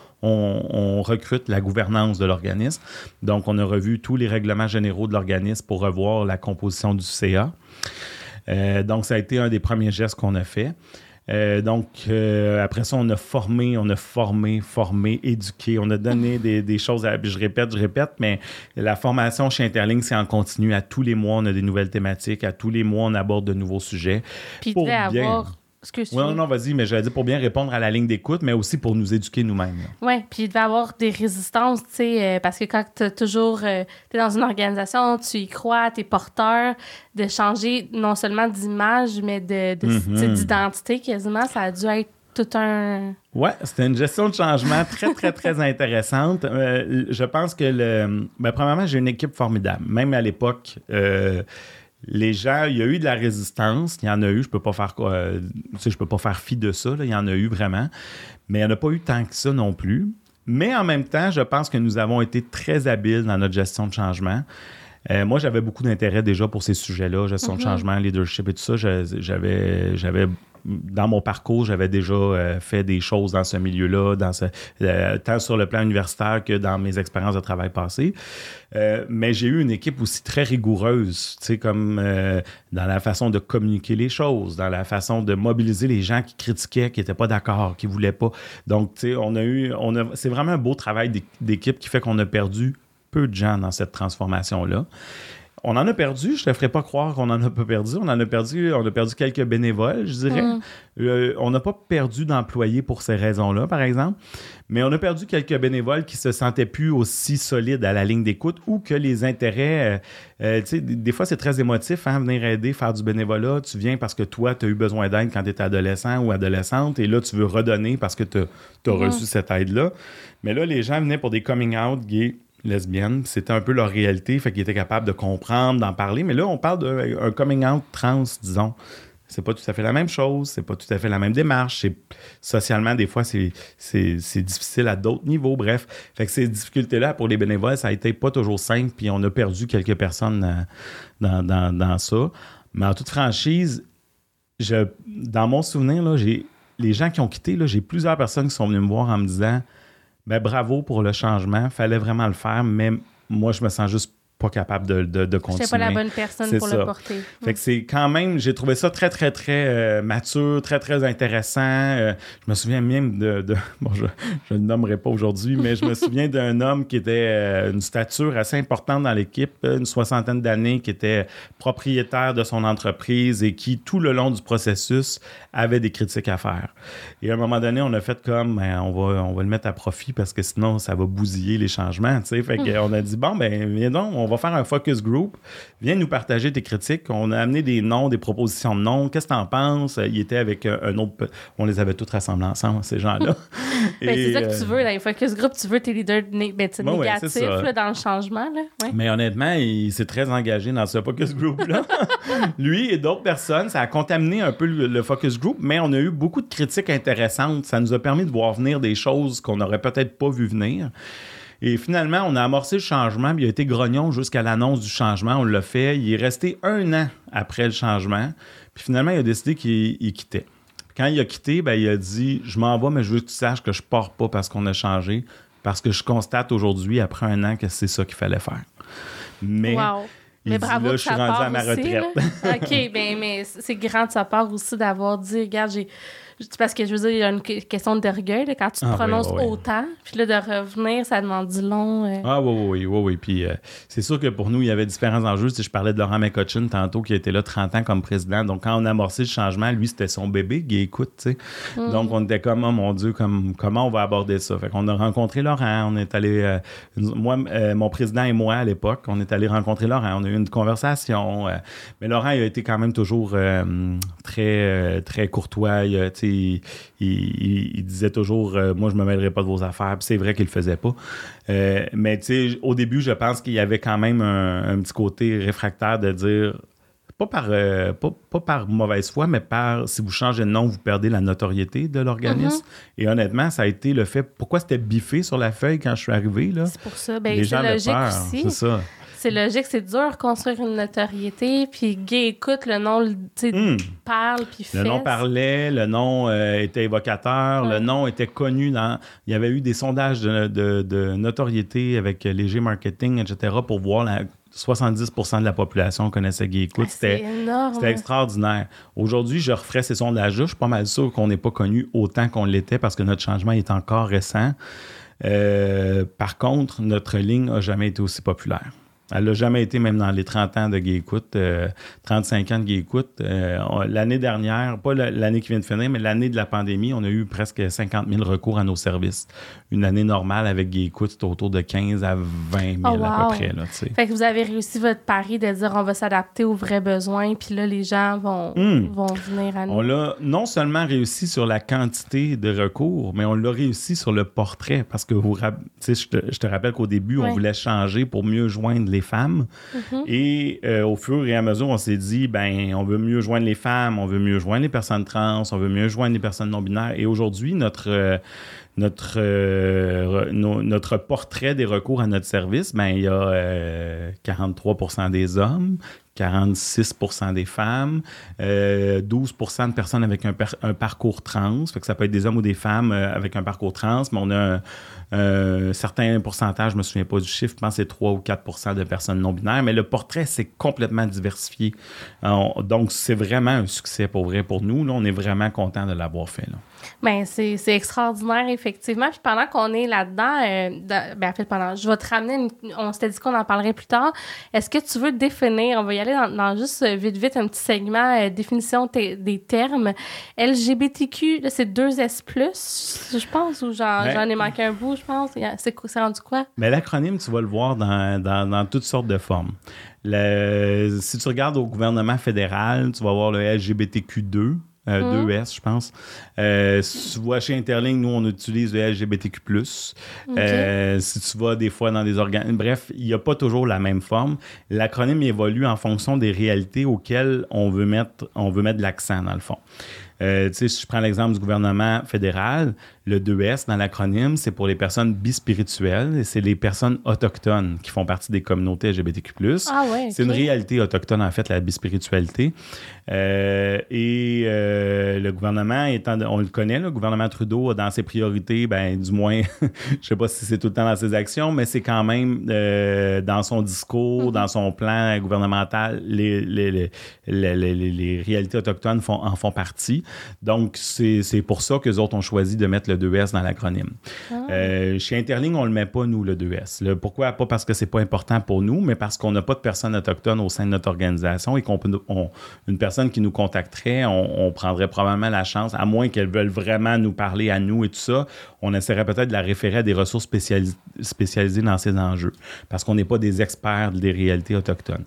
recrute la gouvernance de l'organisme. Donc, on a revu tous les règlements généraux de l'organisme pour revoir la composition du CA. Euh, donc, ça a été un des premiers gestes qu'on a fait. Euh, donc, euh, après ça, on a formé, on a formé, formé, éduqué. On a donné des, des choses. À, je répète, je répète, mais la formation chez Interlink, c'est en continu. À tous les mois, on a des nouvelles thématiques. À tous les mois, on aborde de nouveaux sujets. Puis avoir oui, non, non, vas-y, mais j'allais dire pour bien répondre à la ligne d'écoute, mais aussi pour nous éduquer nous-mêmes. Oui, puis il devait avoir des résistances, tu sais, euh, parce que quand tu toujours. Euh, tu es dans une organisation, tu y crois, tu es porteur, de changer non seulement d'image, mais de, mhm. d'identité quasiment, ça a dû être tout un. Oui, c'était une gestion de changement très, très, très intéressante. Euh, je pense que, le, ben, premièrement, j'ai une équipe formidable. Même à l'époque, les gens, il y a eu de la résistance, il y en a eu, je peux pas faire euh, je peux pas faire fi de ça, il y en a eu vraiment, mais il n'y en a pas eu tant que ça non plus. Mais en même temps, je pense que nous avons été très habiles dans notre gestion de changement. Euh, moi, j'avais beaucoup d'intérêt déjà pour ces sujets-là, gestion de mm-hmm. changement, leadership et tout ça. J'avais, j'avais dans mon parcours, j'avais déjà euh, fait des choses dans ce milieu-là, euh, tant sur le plan universitaire que dans mes expériences de travail passées. Euh, mais j'ai eu une équipe aussi très rigoureuse, tu sais, comme dans la façon de communiquer les choses, dans la façon de mobiliser les gens qui critiquaient, qui n'étaient pas d'accord, qui ne voulaient pas. Donc, tu sais, on a eu, on a, c'est vraiment un beau travail d'équipe qui fait qu'on a perdu peu de gens dans cette transformation-là. On en a perdu, je ne te ferai pas croire qu'on en a pas perdu. On en a perdu, on a perdu quelques bénévoles, je dirais. Mm. Euh, on n'a pas perdu d'employés pour ces raisons-là, par exemple, mais on a perdu quelques bénévoles qui se sentaient plus aussi solides à la ligne d'écoute ou que les intérêts, euh, euh, tu sais, des fois c'est très émotif, hein, venir aider, faire du bénévolat. Tu viens parce que toi, tu as eu besoin d'aide quand tu étais adolescent ou adolescente et là, tu veux redonner parce que tu as, mm. reçu cette aide-là. Mais là, les gens venaient pour des coming out gays lesbiennes. C'était un peu leur réalité, fait qu'ils étaient capables de comprendre, d'en parler. Mais là, on parle d'un coming out trans, disons. C'est pas tout à fait la même chose, c'est pas tout à fait la même démarche. Socialement, des fois, c'est difficile à d'autres niveaux. Bref, fait que ces difficultés-là, pour les bénévoles, ça a été pas toujours simple, puis on a perdu quelques personnes dans, dans, ça. Mais en toute franchise, je, dans mon souvenir, là, les gens qui ont quitté, j'ai plusieurs personnes qui sont venues me voir en me disant ben, bravo pour le changement. Fallait vraiment le faire, mais moi, je me sens juste pas capable de, de, de continuer. pas la bonne personne pour le porter. Fait que c'est quand même, j'ai trouvé ça très, très, très euh, mature, très, très intéressant. Euh, je me souviens même de, bon, je, ne nommerai pas aujourd'hui, mais je me souviens d'un homme qui était euh, une stature assez importante dans l'équipe, une soixantaine d'années, qui était propriétaire de son entreprise et qui, tout le long du processus, avait des critiques à faire. Et à un moment donné, on a fait comme, ben, on, va, on va le mettre à profit parce que sinon, ça va bousiller les changements. Fait qu'on a dit, bon, ben, viens donc, on va faire un focus group. Viens nous partager tes critiques. On a amené des noms, des propositions de noms. Qu'est-ce que tu en penses? Il était avec un autre. On les avait tous rassemblés ensemble, ces gens-là. Ben, c'est ça que tu euh, veux. Dans les focus group, tu veux tes leaders ben, négatifs dans le changement. Mais honnêtement, il s'est très engagé dans ce focus group-là. Lui et d'autres personnes, ça a contaminé un peu le, focus group, mais on a eu beaucoup de critiques intéressantes. Ça nous a permis de voir venir des choses qu'on n'aurait peut-être pas vu venir. Et finalement, on a amorcé le changement, puis il a été grognon jusqu'à l'annonce du changement. On l'a fait. Il est resté un an après le changement. Puis finalement, il a décidé qu'il quittait. Quand il a quitté, ben, il a dit Je m'en vais, mais je veux que tu saches que je pars pas parce qu'on a changé. Parce que je constate aujourd'hui, après un an, que c'est ça qu'il fallait faire. Mais. mais bravo là, je suis rendu à ma retraite. OK, ben, mais c'est grand de sa part aussi d'avoir dit, regarde, j'ai, parce que je veux dire, il y a une question d'orgueil quand tu te ah, prononces autant. Puis là, de revenir, ça demande du long. Euh. Ah oui, oui, oui, oui. Puis euh, c'est sûr que pour nous, il y avait différents enjeux. Si je parlais de Laurent McCutcheon tantôt, qui était là 30 ans comme président. Donc, quand on a amorcé le changement, lui, c'était son bébé, qui écoute, tu sais. Mm. Donc, on était comme, oh mon Dieu, comme, comment on va aborder ça? Fait qu'on a rencontré Laurent. On est allé, euh, moi, mon président et moi, à l'époque, on est allé rencontrer Laurent. On a eu une conversation. mais Laurent, il a été quand même toujours très, très courtois. Tu sais, il, disait toujours euh, Moi, je me mêlerai pas de vos affaires. c'est vrai qu'il le faisait pas. Euh, mais au début, je pense qu'il y avait quand même un, petit côté réfractaire de dire pas par, euh, pas, par mauvaise foi, mais par si vous changez de nom, vous perdez la notoriété de l'organisme. Mm-hmm. Et honnêtement, ça a été le fait. Pourquoi c'était biffé sur la feuille quand je suis arrivé? C'est pour ça. Ben, c'est logique aussi. C'est ça c'est logique, c'est dur construire une notoriété, puis Gay écoute, le nom, Hmm. parle, puis Le nom parlait, le nom euh, était évocateur, Ouais. le nom était connu dans. Il y avait eu des sondages de, de- de notoriété avec euh, Léger Marketing, etc., pour voir la 70% de la population connaissait Gay Écoute. Ah, c'est C'était énorme. c'était extraordinaire. Aujourd'hui, je referais ces sondages-là. Je suis pas mal sûr qu'on n'est pas connu autant qu'on l'était parce que notre changement est encore récent. Euh, par contre, notre ligne n'a jamais été aussi populaire. Elle n'a jamais été, même dans les 30 ans de Gay Écoute, euh, 35 ans de Gay Écoute. Euh, l'année dernière, pas la- l'année qui vient de finir, mais l'année de la pandémie, on a eu presque 50 000 recours à nos services. Une année normale avec Gay Écoute, c'était autour de 15 à 20 000 Oh, à peu près. Là. Fait que vous avez réussi votre pari de dire on va s'adapter aux vrais besoins, puis là, les gens vont, Hmm. vont venir à nous. On l'a non seulement réussi sur la quantité de recours, mais on l'a réussi sur le portrait. Parce que vous je, te, je te rappelle qu'au début, on voulait changer pour mieux joindre les femmes. Mhm. Et euh, au fur et à mesure, on s'est dit, ben, on veut mieux joindre les femmes, on veut mieux joindre les personnes trans, on veut mieux joindre les personnes non-binaires. Et aujourd'hui, notre, euh, notre, euh, re- no- notre portrait des recours à notre service, ben, il y a euh, 43% des hommes, 46% des femmes, euh, 12% de personnes avec un, parcours trans. Fait que ça peut être des hommes ou des femmes euh, avec un parcours trans, mais on a un, certain pourcentage, je me souviens pas du chiffre, je pense que c'est 3 ou 4% de personnes non-binaires, mais le portrait, c'est complètement diversifié. On- donc, c'est vraiment un succès pour vrai pour nous. Là, on est vraiment content de l'avoir fait. Ben, c'est extraordinaire, effectivement. Puis pendant qu'on est là-dedans, euh, ben, en fait, pendant, je vais te ramener, une- on s'était dit qu'on en parlerait plus tard. Est-ce que tu veux définir, on va y aller dans, dans juste euh, vite, vite, un petit segment, euh, définition des termes. LGBTQ, c'est 2S, je pense, ou j'en Ben- j'en ai manqué un bout, je pense. C'est rendu quoi? Mais l'acronyme, tu vas le voir dans, dans- dans toutes sortes de formes. Le- si tu regardes au gouvernement fédéral, tu vas voir le LGBTQ2. Euh, 2S, je pense. Euh, si tu vois chez Interlink, nous, on utilise le LGBTQ. Euh, si tu vas des fois dans des organes. Bref, il n'y a pas toujours la même forme. L'acronyme évolue en fonction des réalités auxquelles on veut mettre, on veut mettre de l'accent, dans le fond. Euh, si je prends l'exemple du gouvernement fédéral, le 2S dans l'acronyme, c'est pour les personnes bispirituelles et c'est les personnes autochtones qui font partie des communautés LGBTQ. Ah ouais, C'est une réalité autochtone, en fait, la bispiritualité. Euh, et euh, le gouvernement, étant, on le connaît, le gouvernement Trudeau, dans ses priorités, ben, du moins, je sais pas si c'est tout le temps dans ses actions, mais c'est quand même euh, dans son discours, Mhm. dans son plan gouvernemental, les- les- les- les réalités autochtones font, en font partie. Donc, c'est pour ça qu'eux autres ont choisi de mettre le 2S dans l'acronyme. Ah. Euh, chez Interling, on le met pas, nous, le 2S. Le- pourquoi? Pas parce que c'est pas important pour nous, mais parce qu'on n'a pas de personnes autochtones au sein de notre organisation et qu'on peut, on- une personne qui nous contacterait, on, on prendrait probablement la chance, à moins qu'elle veuille vraiment nous parler à nous et tout ça, on essaierait peut-être de la référer à des ressources spécialis- spécialisées dans ces enjeux, parce qu'on n'est pas des experts des réalités autochtones.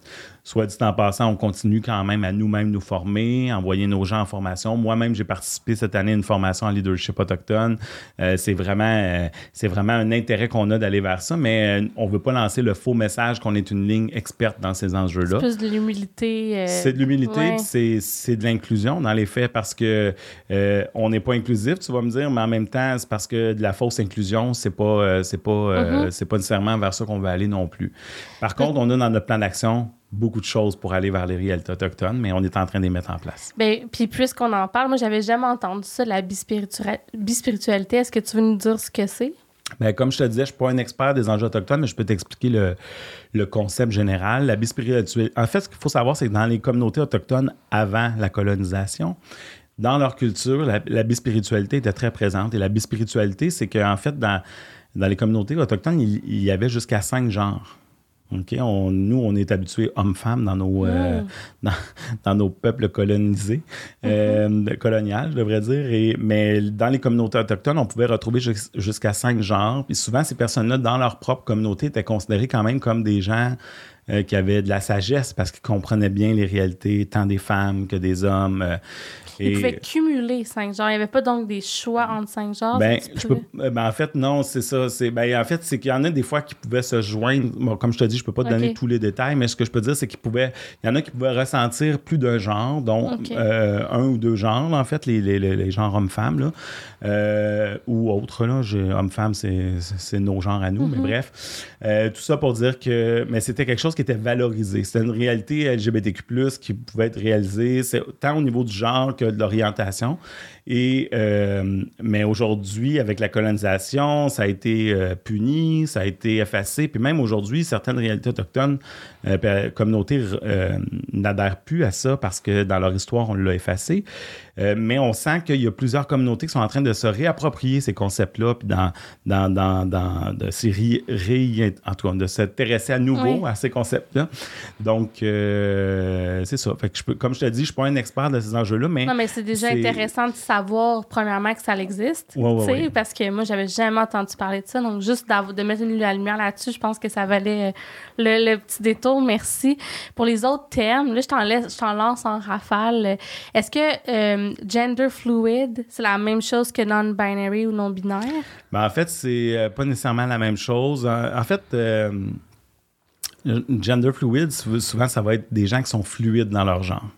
Soit dit en passant, on continue quand même à nous-mêmes nous former, envoyer nos gens en formation. Moi-même, j'ai participé cette année à une formation en leadership autochtone. Euh, c'est vraiment, euh, c'est vraiment un intérêt qu'on a d'aller vers ça, mais euh, on veut pas lancer le faux message qu'on est une ligne experte dans ces enjeux-là. Plus de l'humilité. C'est de l'humilité, ouais. c'est, c'est de l'inclusion dans les faits parce que on n'est pas inclusif, tu vas me dire, mais en même temps, c'est parce que de la fausse inclusion, c'est pas, c'est pas, c'est pas nécessairement vers ça qu'on veut aller non plus. Par contre, on a dans notre plan d'action beaucoup de choses pour aller vers les réalités autochtones, mais on est en train de les mettre en place. Ben, puis puisqu'on en parle, moi, j'avais jamais entendu ça, la bispiritua- bispiritualité. Est-ce que tu veux nous dire ce que c'est? Ben, comme je te disais, je ne suis pas un expert des enjeux autochtones, mais je peux t'expliquer le, le concept général. La bispiritualité. En fait, ce qu'il faut savoir, c'est que dans les communautés autochtones avant la colonisation, dans leur culture, la, la bispiritualité était très présente. Et la bispiritualité, c'est qu'en fait, dans, dans les communautés autochtones, il, il y avait jusqu'à cinq genres. OK? On- nous, on est habitués hommes-femmes dans nos, euh, dans, dans nos peuples colonisés, euh, coloniales, je devrais dire. Et, mais dans les communautés autochtones, on pouvait retrouver jus- jusqu'à cinq genres. Puis souvent, ces personnes-là, dans leur propre communauté, étaient considérées quand même comme des gens euh, qui avaient de la sagesse parce qu'ils comprenaient bien les réalités, tant des femmes que des hommes. euh, Ils et- pouvaient cumuler cinq genres. Il n'y avait pas donc des choix entre cinq genres. ben, je peux, euh, ben, en fait, non, c'est ça. C'est, ben, en fait, c'est qu'il y en a des fois qui pouvaient se joindre. Bon, comme je te dis, je peux pas te donner tous les détails, mais ce que je peux dire, c'est qu'il pouvait, il y en a qui pouvaient ressentir plus d'un genre, dont Ok. euh, un ou deux genres, en fait, les, les, les, les genres hommes-femmes, là, euh, ou autres. Là, J'ai- homme-femme, c'est, c'est nos genres à nous, mais Mhm. bref. Euh, tout ça pour dire que, mais c'était quelque chose chose qui était valorisé. C'était une réalité LGBTQ+, qui pouvait être réalisée tant au niveau du genre que de l'orientation. Et, euh, mais aujourd'hui, avec la colonisation, ça a été euh, puni, ça a été effacé. Puis même aujourd'hui, certaines réalités autochtones, euh, communautés, n'adhèrent plus à ça parce que dans leur histoire, on l'a effacé. mais on sent qu'il y a plusieurs communautés qui sont en train de se réapproprier ces concepts-là, puis dans, dans, dans, dans de, en tout cas, de s'intéresser à nouveau à ces concepts-là. Donc, c'est ça. Fait que je peux, comme je te dis, je ne suis pas un expert de ces enjeux-là, mais. Non, mais c'est déjà intéressant de savoir, premièrement, que ça existe. Ouais, Parce que moi, j'avais jamais entendu parler de ça. Donc, juste de mettre une lumière là-dessus, je pense que ça valait euh, le, petit détour. Merci. Pour les autres termes, là, je t'en, laisse, je t'en lance en rafale. Est-ce que euh, gender fluid, c'est la même chose que non-binary ou non-binaire? Ben, en fait, c'est euh, pas nécessairement la même chose. En, fait, gender fluid, souvent, ça va être des gens qui sont fluides dans leur genre.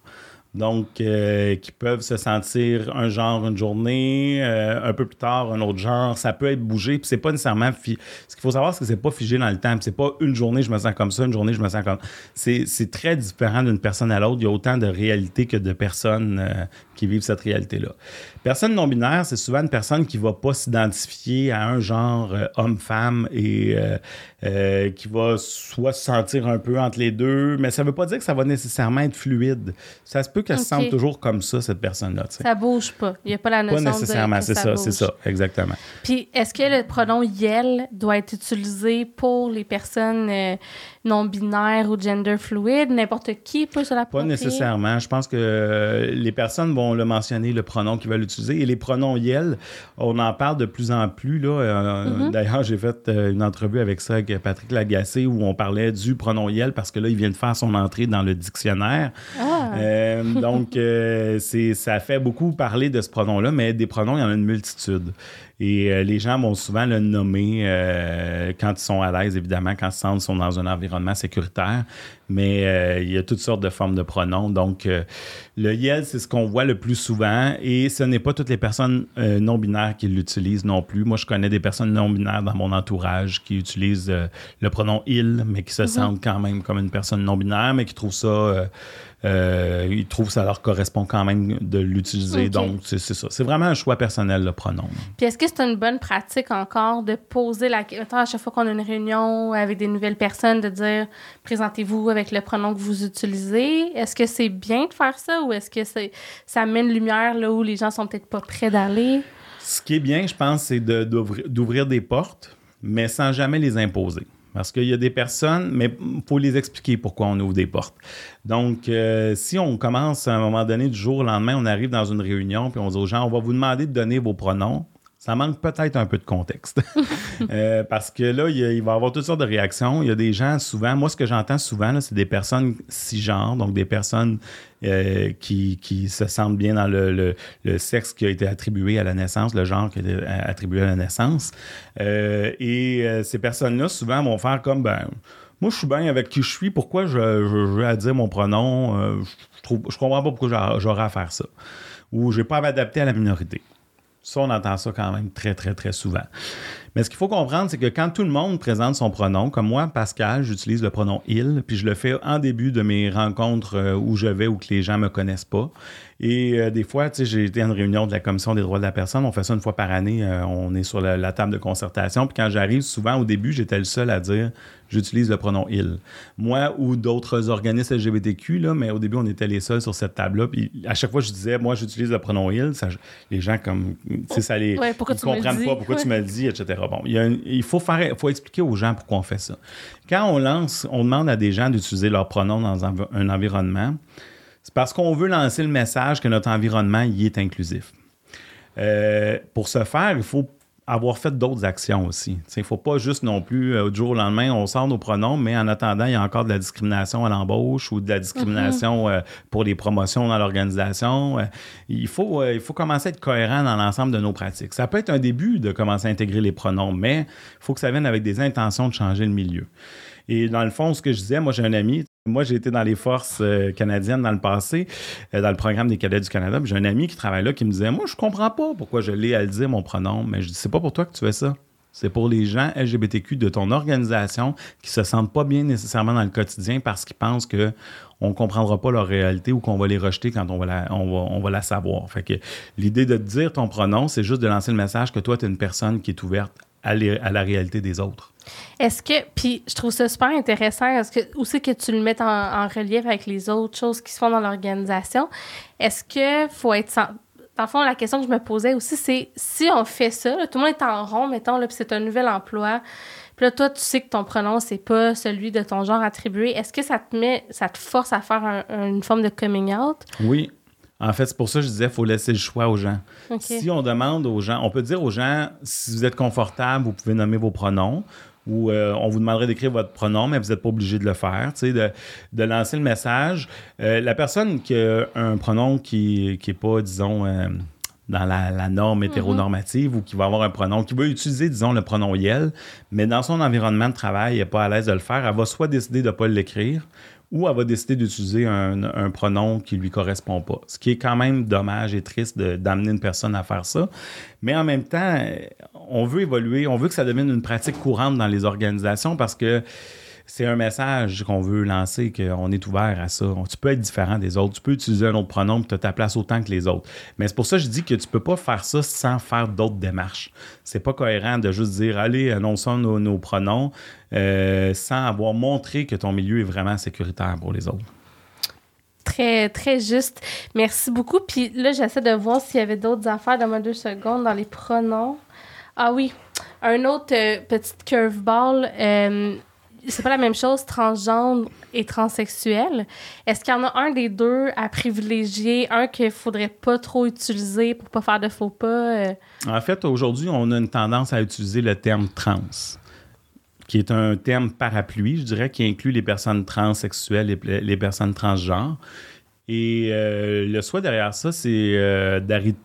Donc, euh, qui peuvent se sentir un genre une journée, euh, un peu plus tard un autre genre. Ça peut être bougé, puis c'est pas nécessairement. Ce qu'il faut savoir, c'est que c'est pas figé dans le temps. C'est pas une journée, je me sens comme ça, une journée, je me sens comme. C'est très différent d'une personne à l'autre. Il y a autant de réalités que de personnes euh, qui vivent cette réalité-là. Personne non-binaire, c'est souvent une personne qui va pas s'identifier à un genre homme-femme et qui va soit se sentir un peu entre les deux, mais ça veut pas dire que ça va nécessairement être fluide. Ça se peut qu'elle se sente toujours comme ça, cette personne-là. Ça bouge pas. Il n'y a pas la notion Pas nécessairement, c'est ça, c'est ça, exactement. Puis, est-ce que le pronom YEL doit être utilisé pour les personnes euh, non-binaires ou gender fluide? N'importe qui peut se l'approprier? Pas nécessairement. Je pense que euh, les personnes vont le mentionner, le pronom qu'ils veulent utiliser. Et les pronoms YEL, on en parle de plus en plus. Là. Euh, mm-hmm. D'ailleurs, j'ai fait une entrevue avec ça, avec Patrick Lagacé, où on parlait du pronom YEL parce que là, il vient de faire son entrée dans le dictionnaire. Ah. Donc, euh, c'est, ça fait beaucoup parler de ce pronom-là, mais des pronoms, il y en a une multitude. Et euh, les gens vont souvent le nommer euh, quand ils sont à l'aise, évidemment, quand ils sentent sont dans un environnement sécuritaire. Mais il y a toutes sortes de formes de pronoms. Donc, le YEL, c'est ce qu'on voit le plus souvent. Et ce n'est pas toutes les personnes non-binaires qui l'utilisent non plus. Moi, je connais des personnes non-binaires dans mon entourage qui utilisent le pronom il, mais qui se mm-hmm. sentent quand même comme une personne non-binaire, mais qui trouvent ça euh, ils trouvent que ça leur correspond quand même de l'utiliser. Donc, c'est ça. C'est vraiment un choix personnel, le pronom. Puis, est-ce que c'est une bonne pratique encore de poser la question à chaque fois qu'on a une réunion avec des nouvelles personnes, de dire présentez-vous avec le pronom que vous utilisez? Est-ce que c'est bien de faire ça ou est-ce que ça mène lumière là où les gens sont peut-être pas prêts d'aller? Ce qui est bien, je pense, c'est d'ouvrir des portes, mais sans jamais les imposer. Parce qu'il y a des personnes, mais il faut les expliquer pourquoi on ouvre des portes. Donc, euh, si on commence à un moment donné, du jour au lendemain, on arrive dans une réunion, puis on dit aux gens, on va vous demander de donner vos pronoms ça manque peut-être un peu de contexte. Euh, parce que là, il, va y avoir toutes sortes de réactions. Il y a des gens, souvent, moi, ce que j'entends souvent, c'est des personnes cisgenres, donc des personnes euh, qui, se sentent bien dans le, sexe qui a été attribué à la naissance, le genre qui a été attribué à la naissance. Euh, et ces personnes-là, souvent, vont faire comme, ben, moi, je suis bien avec qui je suis. Pourquoi je, je, à dire mon pronom? je, ne je comprends pas pourquoi j'aurais à faire ça. Ou je n'ai pas m'adapter à la minorité. Ça, on entend ça quand même très, très, très souvent. Mais ce qu'il faut comprendre, c'est que quand tout le monde présente son pronom, comme moi, Pascal, j'utilise le pronom il, puis je le fais en début de mes rencontres euh, où je vais ou que les gens me connaissent pas. Et euh, des fois, tu sais, j'ai été à une réunion de la Commission des droits de la personne. On fait ça une fois par année. Euh, on est sur la, table de concertation. Puis quand j'arrive, souvent, au début, j'étais le seul à dire j'utilise le pronom il. Moi ou d'autres organismes LGBTQ, là, mais au début, on était les seuls sur cette table-là. Puis à chaque fois, je disais moi, j'utilise le pronom il. Ça, les gens, comme, tu sais, ça les. ils comprennent pas pourquoi tu me le dis, etc. Bon, il, faut, faire, faut expliquer aux gens pourquoi on fait ça. Quand on lance, on demande à des gens d'utiliser leur pronom dans un environnement. C'est parce qu'on veut lancer le message que notre environnement y est inclusif. Euh, pour ce faire, il faut avoir fait d'autres actions aussi. Il ne faut pas juste non plus, euh, du jour au lendemain, on sort nos pronoms, mais en attendant, il y a encore de la discrimination à l'embauche ou de la discrimination mm-hmm. euh, pour les promotions dans l'organisation. il, faut, il faut commencer à être cohérent dans l'ensemble de nos pratiques. Ça peut être un début de commencer à intégrer les pronoms, mais il faut que ça vienne avec des intentions de changer le milieu. Et dans le fond, ce que je disais, moi j'ai un ami, moi, j'ai été dans les forces euh, canadiennes dans le passé, euh, dans le programme des cadets du Canada. J'ai un ami qui travaille là qui me disait Moi, je comprends pas pourquoi je l'ai à le dire, mon pronom. Mais je dis C'est pas pour toi que tu fais ça. C'est pour les gens LGBTQ de ton organisation qui se sentent pas bien nécessairement dans le quotidien parce qu'ils pensent que on comprendra pas leur réalité ou qu'on va les rejeter quand on va la, on va, la savoir. Fait que l'idée de te dire ton pronom, c'est juste de lancer le message que toi, tu es une personne qui est ouverte à, à la réalité des autres. Est-ce que, puis je trouve ça super intéressant, est-ce que aussi que tu le mettes en, relief avec les autres choses qui se font dans l'organisation, est-ce que faut être dans le fond, la question que je me posais aussi, c'est si on fait ça, tout le monde est en rond, mettons, là, puis c'est un nouvel emploi, puis là, toi, tu sais que ton pronom, c'est pas celui de ton genre attribué, est-ce que ça te met, ça te force à faire une forme de coming out? Oui. En fait, c'est pour ça que je disais, il faut laisser le choix aux gens. Si on demande aux gens, on peut dire aux gens, si vous êtes confortable, vous pouvez nommer vos pronoms ou euh, on vous demanderait d'écrire votre pronom, mais vous n'êtes pas obligé de le faire, de, de lancer le message. Euh, la personne qui a un pronom qui n'est pas, disons, euh, dans la, norme mhm. hétéronormative ou qui va avoir un pronom, qui va utiliser, disons, le pronom YEL, mais dans son environnement de travail, elle n'est pas à l'aise de le faire, elle va soit décider de ne pas l'écrire ou elle va décider d'utiliser un, pronom qui lui correspond pas. Ce qui est quand même dommage et triste d'amener une personne à faire ça. Mais en même temps, on veut évoluer, on veut que ça devienne une pratique courante dans les organisations parce que c'est un message qu'on veut lancer, qu'on est ouvert à ça. Tu peux être différent des autres. Tu peux utiliser un autre pronom tu as ta place autant que les autres. Mais c'est pour ça que je dis que tu peux pas faire ça sans faire d'autres démarches. C'est pas cohérent de juste dire allez, annonçons nos, pronoms euh, sans avoir montré que ton milieu est vraiment sécuritaire pour les autres. Très, très juste. Merci beaucoup. Puis là, j'essaie de voir s'il y avait d'autres affaires dans ma deux secondes dans les pronoms. Ah oui, un autre euh, petite curveball. Euh, c'est pas la même chose, transgenre et transsexuel. Est-ce qu'il y en a un des deux à privilégier, un qu'il faudrait pas trop utiliser pour pas faire de faux pas? Euh? En fait, aujourd'hui, on a une tendance à utiliser le terme trans, qui est un terme parapluie, je dirais, qui inclut les personnes transsexuelles et les personnes transgenres. Et euh, le souhait derrière ça, c'est euh,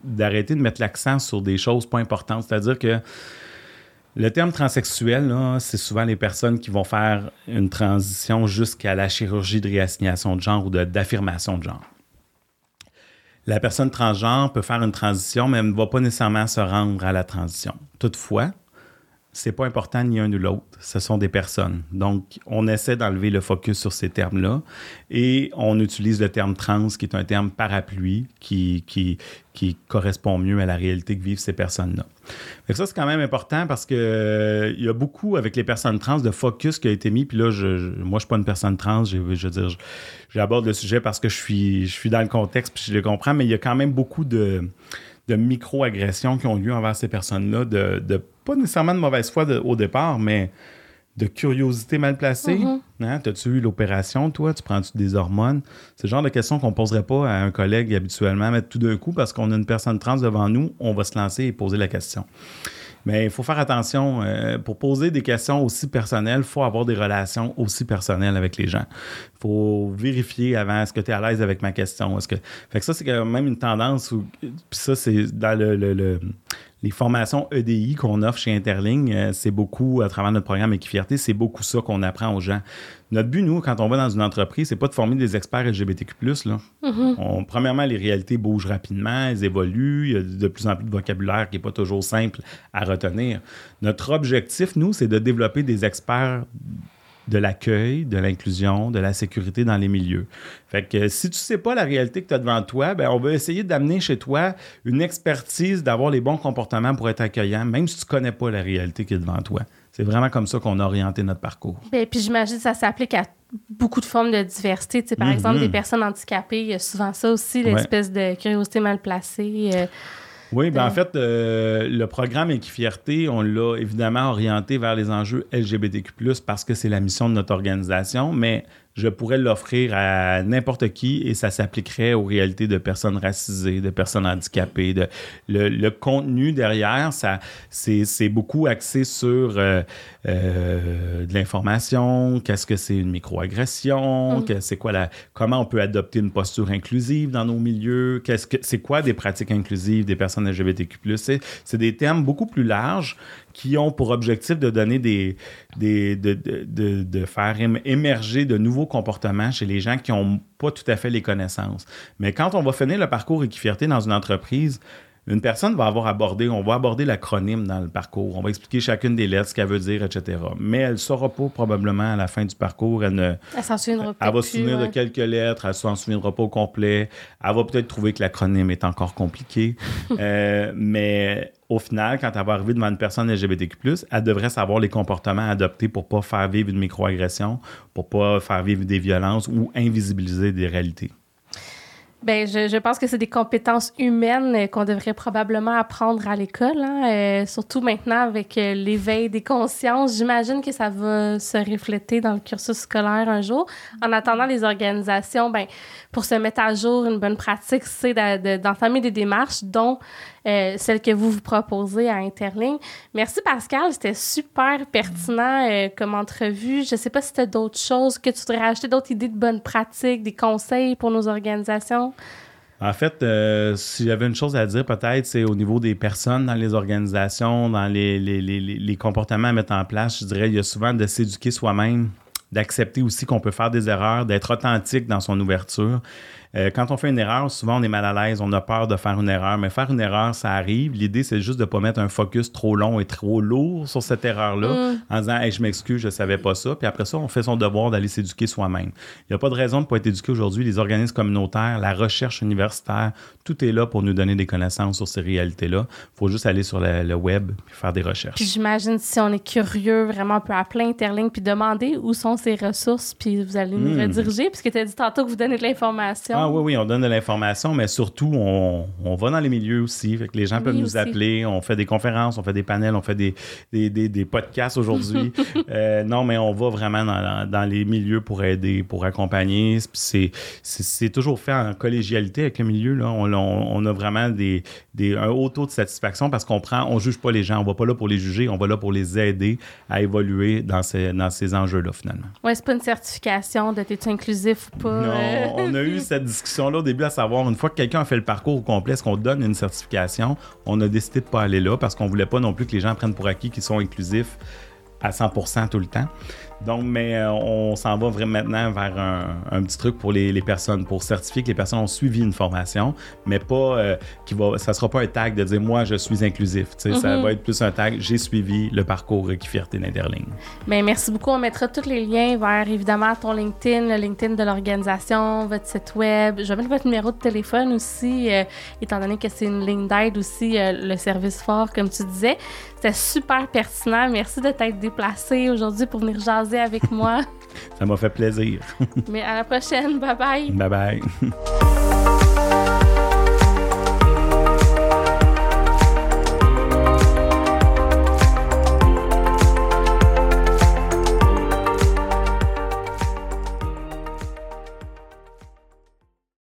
d'arrêter de mettre l'accent sur des choses pas importantes. C'est-à-dire que le terme transsexuel, c'est souvent les personnes qui vont faire une transition jusqu'à la chirurgie de réassignation de genre ou d'affirmation de, genre. La personne transgenre peut faire une transition, mais elle ne va pas nécessairement se rendre à la transition. Toutefois, c'est pas important ni un ni l'autre. Ce sont des personnes. Donc, on essaie d'enlever le focus sur ces termes-là et on utilise le terme trans, qui est un terme parapluie qui, qui, correspond mieux à la réalité que vivent ces personnes-là. Ça, c'est quand même important parce que euh, il y a beaucoup avec les personnes trans de focus qui a été mis. Puis là, je, moi, je suis pas une personne trans. Je, veux dire, j'aborde le sujet parce que je suis, je suis dans le contexte puis je le comprends, mais il y a quand même beaucoup de de micro-agressions qui ont lieu envers ces personnes-là, de, pas nécessairement de mauvaise foi au départ, mais de curiosité mal placée. Mm-hmm. Hein? T'as-tu eu l'opération, toi? Tu prends-tu des hormones? C'est le genre de questions qu'on ne poserait pas à un collègue habituellement, mais tout d'un coup, parce qu'on a une personne trans devant nous, on va se lancer et poser la question. Mais il faut faire attention. Euh, pour poser des questions aussi personnelles, il faut avoir des relations aussi personnelles avec les gens. Il faut vérifier avant est-ce que tu es à l'aise avec ma question? Est-ce que... Fait que ça, c'est quand même une tendance. Où... Puis ça, c'est dans le, les formations EDI qu'on offre chez Interling, euh, c'est beaucoup, à travers notre programme Équifierté, c'est beaucoup ça qu'on apprend aux gens. Notre but, nous, quand on va dans une entreprise, c'est pas de former des experts LGBTQ+. Là. Mm-hmm. premièrement, les réalités bougent rapidement, elles évoluent, il y a de plus en plus de vocabulaire qui n'est pas toujours simple à retenir. Notre objectif, nous, c'est de développer des experts de l'accueil, de l'inclusion, de la sécurité dans les milieux. Fait que si tu sais pas la réalité que tu as devant toi, ben on va essayer d'amener chez toi une expertise d'avoir les bons comportements pour être accueillant, même si tu connais pas la réalité qui est devant toi. C'est vraiment comme ça qu'on a orienté notre parcours. Et ben, puis j'imagine que ça s'applique à beaucoup de formes de diversité. par exemple, des mm-hmm. personnes handicapées, il y a souvent ça aussi, l'espèce de curiosité mal placée. Euh, oui, ben en fait, euh, le programme Équifierté, on l'a évidemment orienté vers les enjeux LGBTQ, parce que c'est la mission de notre organisation, mais je pourrais l'offrir à n'importe qui et ça s'appliquerait aux réalités de personnes racisées, de personnes handicapées. De, le, contenu derrière, ça, c'est, beaucoup axé sur euh, euh, de l'information, qu'est-ce que c'est une microagression, mm. c'est quoi la, comment on peut adopter une posture inclusive dans nos milieux, qu'est-ce que, c'est quoi des pratiques inclusives des personnes LGBTQ+. C'est, des termes beaucoup plus larges qui ont pour objectif de donner des, des de, de, de, faire émerger de nouveaux comportements chez les gens qui n'ont pas tout à fait les connaissances. Mais quand on va finir le parcours Équifierté dans une entreprise, une personne va avoir abordé, on va aborder l'acronyme dans le parcours, on va expliquer chacune des lettres, ce qu'elle veut dire, etc. Mais elle ne saura pas probablement à la fin du parcours, elle ne... Elle s'en souviendra Elle va se souvenir de quelques lettres, elle s'en souviendra pas au complet. Elle va peut-être trouver que l'acronyme est encore compliqué. Euh, mais au final, quand elle va arriver devant une personne LGBTQ+, elle devrait savoir les comportements à adopter pour pas faire vivre une microagression, pour pas faire vivre des violences ou invisibiliser des réalités. Ben, je, je pense que c'est des compétences humaines euh, qu'on devrait probablement apprendre à l'école, hein, euh, surtout maintenant avec euh, l'éveil des consciences. J'imagine que ça va se refléter dans le cursus scolaire un jour. En attendant, les organisations, ben, pour se mettre à jour, une bonne pratique, c'est d'entamer des démarches, dont euh, celle que vous vous proposez à Interligne. Merci Pascal, c'était super pertinent euh, comme entrevue. Je sais pas si tu as d'autres choses que tu voudrais ajouter, d'autres idées de bonnes pratiques, des conseils pour nos organisations? En fait, euh, si j'avais une chose à dire, peut-être, c'est au niveau des personnes dans les organisations, dans les- les- les- les comportements à mettre en place, je dirais, il y a souvent de s'éduquer soi-même, d'accepter aussi qu'on peut faire des erreurs, d'être authentique dans son ouverture. Euh, quand on fait une erreur, souvent on est mal à l'aise, on a peur de faire une erreur, mais faire une erreur, ça arrive. L'idée, c'est juste de ne pas mettre un focus trop long et trop lourd sur cette erreur-là en disant hey, je m'excuse, je ne savais pas ça. Puis après ça, on fait son devoir d'aller s'éduquer soi-même. Il n'y a pas de raison de ne pas être éduqué aujourd'hui. Les organismes communautaires, la recherche universitaire, tout est là pour nous donner des connaissances sur ces réalités-là. Il faut juste aller sur le, le web et faire des recherches. Puis j'imagine si on est curieux, vraiment, on peut appeler Interligne puis demander où sont ces ressources, puis vous allez nous Hmm. rediriger, puisque tu as dit tantôt que vous donnez de l'information. Ah oui, oui, on donne de l'information, mais surtout, on, on va dans les milieux aussi. Fait que les gens Oui, peuvent nous aussi. appeler. On fait des conférences, on fait des panels, on fait des, des, des- des podcasts aujourd'hui. Euh, non, mais on va vraiment dans, dans les milieux pour aider, pour accompagner. C'est, c'est, c'est toujours fait en collégialité avec le milieu. Là. On, on- on a vraiment des, des, un haut taux de satisfaction parce qu'on prend, on juge pas les gens. On va pas là pour les juger, on va là pour les aider à évoluer dans ces, dans ces enjeux-là, finalement. Ouais, c'est pas une certification de t'es-tu inclusif ou pas. Non, euh. on a eu cette discussion-là au début à savoir, une fois que quelqu'un a fait le parcours au complet, est-ce qu'on donne une certification? On a décidé de pas aller là parce qu'on voulait pas non plus que les gens prennent pour acquis qu'ils sont inclusifs à 100% tout le temps. Donc, mais euh, on s'en va vraiment maintenant vers un, un petit truc pour les, les personnes, pour certifier que les personnes ont suivi une formation, mais pas euh, qui va, ça sera pas un tag de dire moi je suis inclusif. Ça Mhm. va être plus un tag j'ai suivi le parcours qui fierté d'Interligne. Ben, merci beaucoup. On mettra tous les liens vers évidemment ton LinkedIn, le LinkedIn de l'organisation, votre site web. Je vais mettre votre numéro de téléphone aussi, euh, étant donné que c'est une ligne d'aide aussi, euh, le service fort, comme tu disais. C'était super pertinent. Merci de t'être déplacé aujourd'hui pour venir jaser avec moi. Ça m'a fait plaisir. Mais à la prochaine. Bye bye. bye bye.